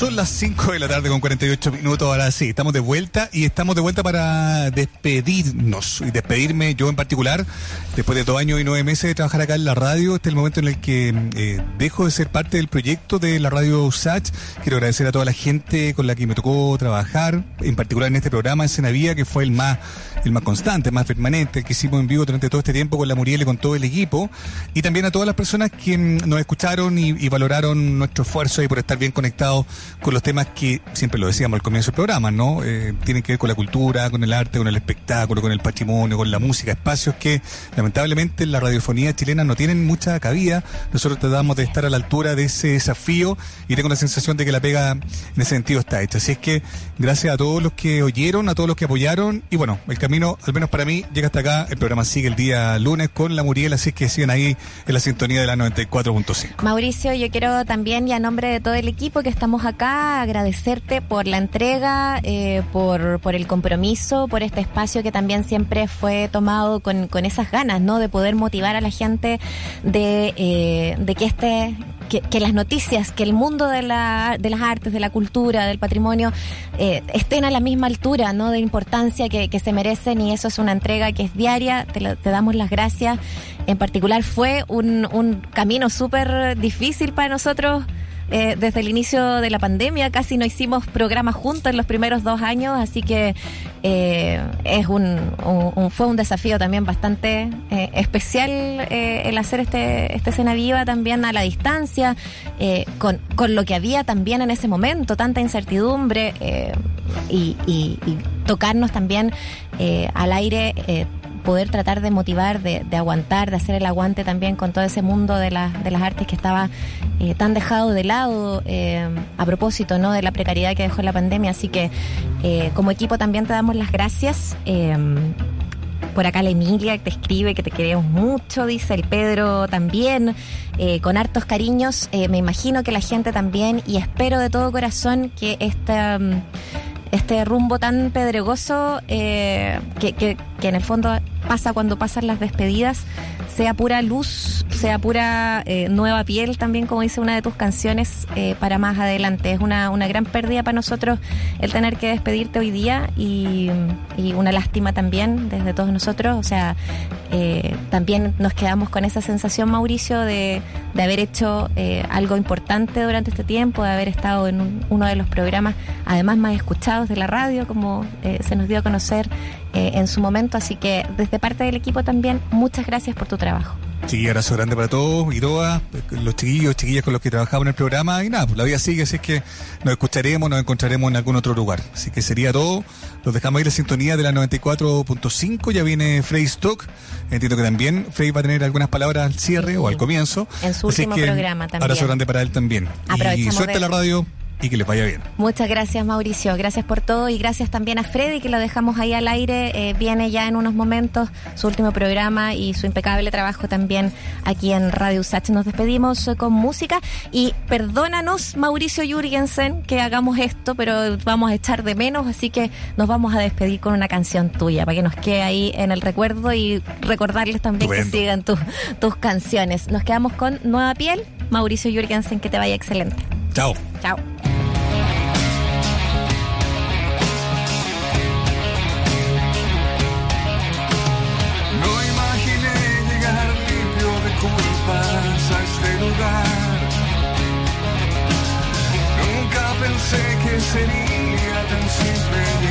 Son las 5 de la tarde con 48 minutos. Ahora sí, estamos de vuelta y estamos de vuelta para despedirnos. Y despedirme yo en particular, después de dos años y nueve meses de trabajar acá en la radio. Este es el momento en el que eh, dejo de ser parte del proyecto de la radio USACH. Quiero agradecer a toda la gente con la que me tocó trabajar, en particular en este programa en Senavía, que fue el más, el más constante, más permanente, que hicimos en vivo durante todo este tiempo con la Muriel y con todo el equipo. Y también a todas las personas que nos escucharon y, y valoraron nuestro esfuerzo y por estar bien conectados con los temas que siempre lo decíamos al comienzo del programa, ¿no? Eh, tienen que ver con la cultura, con el arte, con el espectáculo, con el patrimonio, con la música, espacios que lamentablemente en la radiofonía chilena no tienen mucha cabida. Nosotros tratamos de estar a la altura de ese desafío y tengo la sensación de que la pega en ese sentido está hecha. Así es que gracias a todos los que oyeron, a todos los que apoyaron y bueno, el camino, al menos para mí, llega hasta acá. El programa sigue el día lunes con la Muriel, así que sigan ahí en la sintonía de la 94.5. Mauricio, yo quiero también, y a nombre de todo el equipo que estamos acá, agradecerte por la entrega, eh, por, por el compromiso, por este espacio que también siempre fue tomado con, con esas ganas, ¿no? De poder motivar a la gente de, eh, de que este que, las noticias, que el mundo de, la, de las artes, de la cultura, del patrimonio, eh, estén a la misma altura, ¿no? De importancia que, que, se merecen y eso es una entrega que es diaria. Te, lo, te damos las gracias. En particular fue un, un camino súper difícil para nosotros. Eh, desde el inicio de la pandemia casi no hicimos programas juntos en los primeros dos años, así que eh, es un, un, fue un desafío también bastante eh, especial eh, el hacer este, este escena viva también a la distancia, eh, con, con lo que había también en ese momento, tanta incertidumbre y, y, y, tocarnos también al aire poder tratar de motivar, de, de, aguantar, de hacer el aguante también con todo ese mundo de, la, de las artes que estaba eh, tan dejado de lado eh, a propósito ¿no? de la precariedad que dejó la pandemia. Así que eh, como equipo también te damos las gracias. por acá la Emilia que te escribe que te queremos mucho, dice el Pedro también, con hartos cariños. me imagino que la gente también y espero de todo corazón que esta este rumbo tan pedregoso eh, que, que, que, en el fondo pasa cuando pasan las despedidas, sea pura luz, sea pura eh, nueva piel también, como dice una de tus canciones, eh, para más adelante. Es una, una gran pérdida para nosotros el tener que despedirte hoy día y, y una lástima también desde todos nosotros. O sea, eh, también nos quedamos con esa sensación, Mauricio, de, de haber hecho algo importante durante este tiempo, de haber estado en un, uno de los programas además más escuchados de la radio, como se nos dio a conocer en su momento. Así que desde parte del equipo también, muchas gracias por tu trabajo. Sí, abrazo grande para todos y todas, los chiquillos, chiquillas con los que trabajamos en el programa. Y nada, pues la vida sigue, así es que nos escucharemos, nos encontraremos en algún otro lugar. Así que sería todo. Los dejamos ahí la sintonía de la 94.5. Ya viene Frey Stock. Entiendo que también Frey va a tener algunas palabras al cierre sí. o al comienzo. En su último programa también. Abrazo grande para él también. Y suerte a la radio y que les vaya bien. Muchas gracias Mauricio, gracias por todo y gracias también a Freddy que lo dejamos ahí al aire, eh, viene ya en unos momentos su último programa y su impecable trabajo también aquí en Radio Usach. Nos despedimos con música y perdónanos Mauricio Jürgensen que hagamos esto, pero vamos a echar de menos, así que nos vamos a despedir con una canción tuya para que nos quede ahí en el recuerdo y recordarles también que sigan tu, tus canciones. Nos quedamos con Nueva Piel, Mauricio Jürgensen, que te vaya excelente. Chao. Chao. a este lugar. Nunca pensé que sería tan simple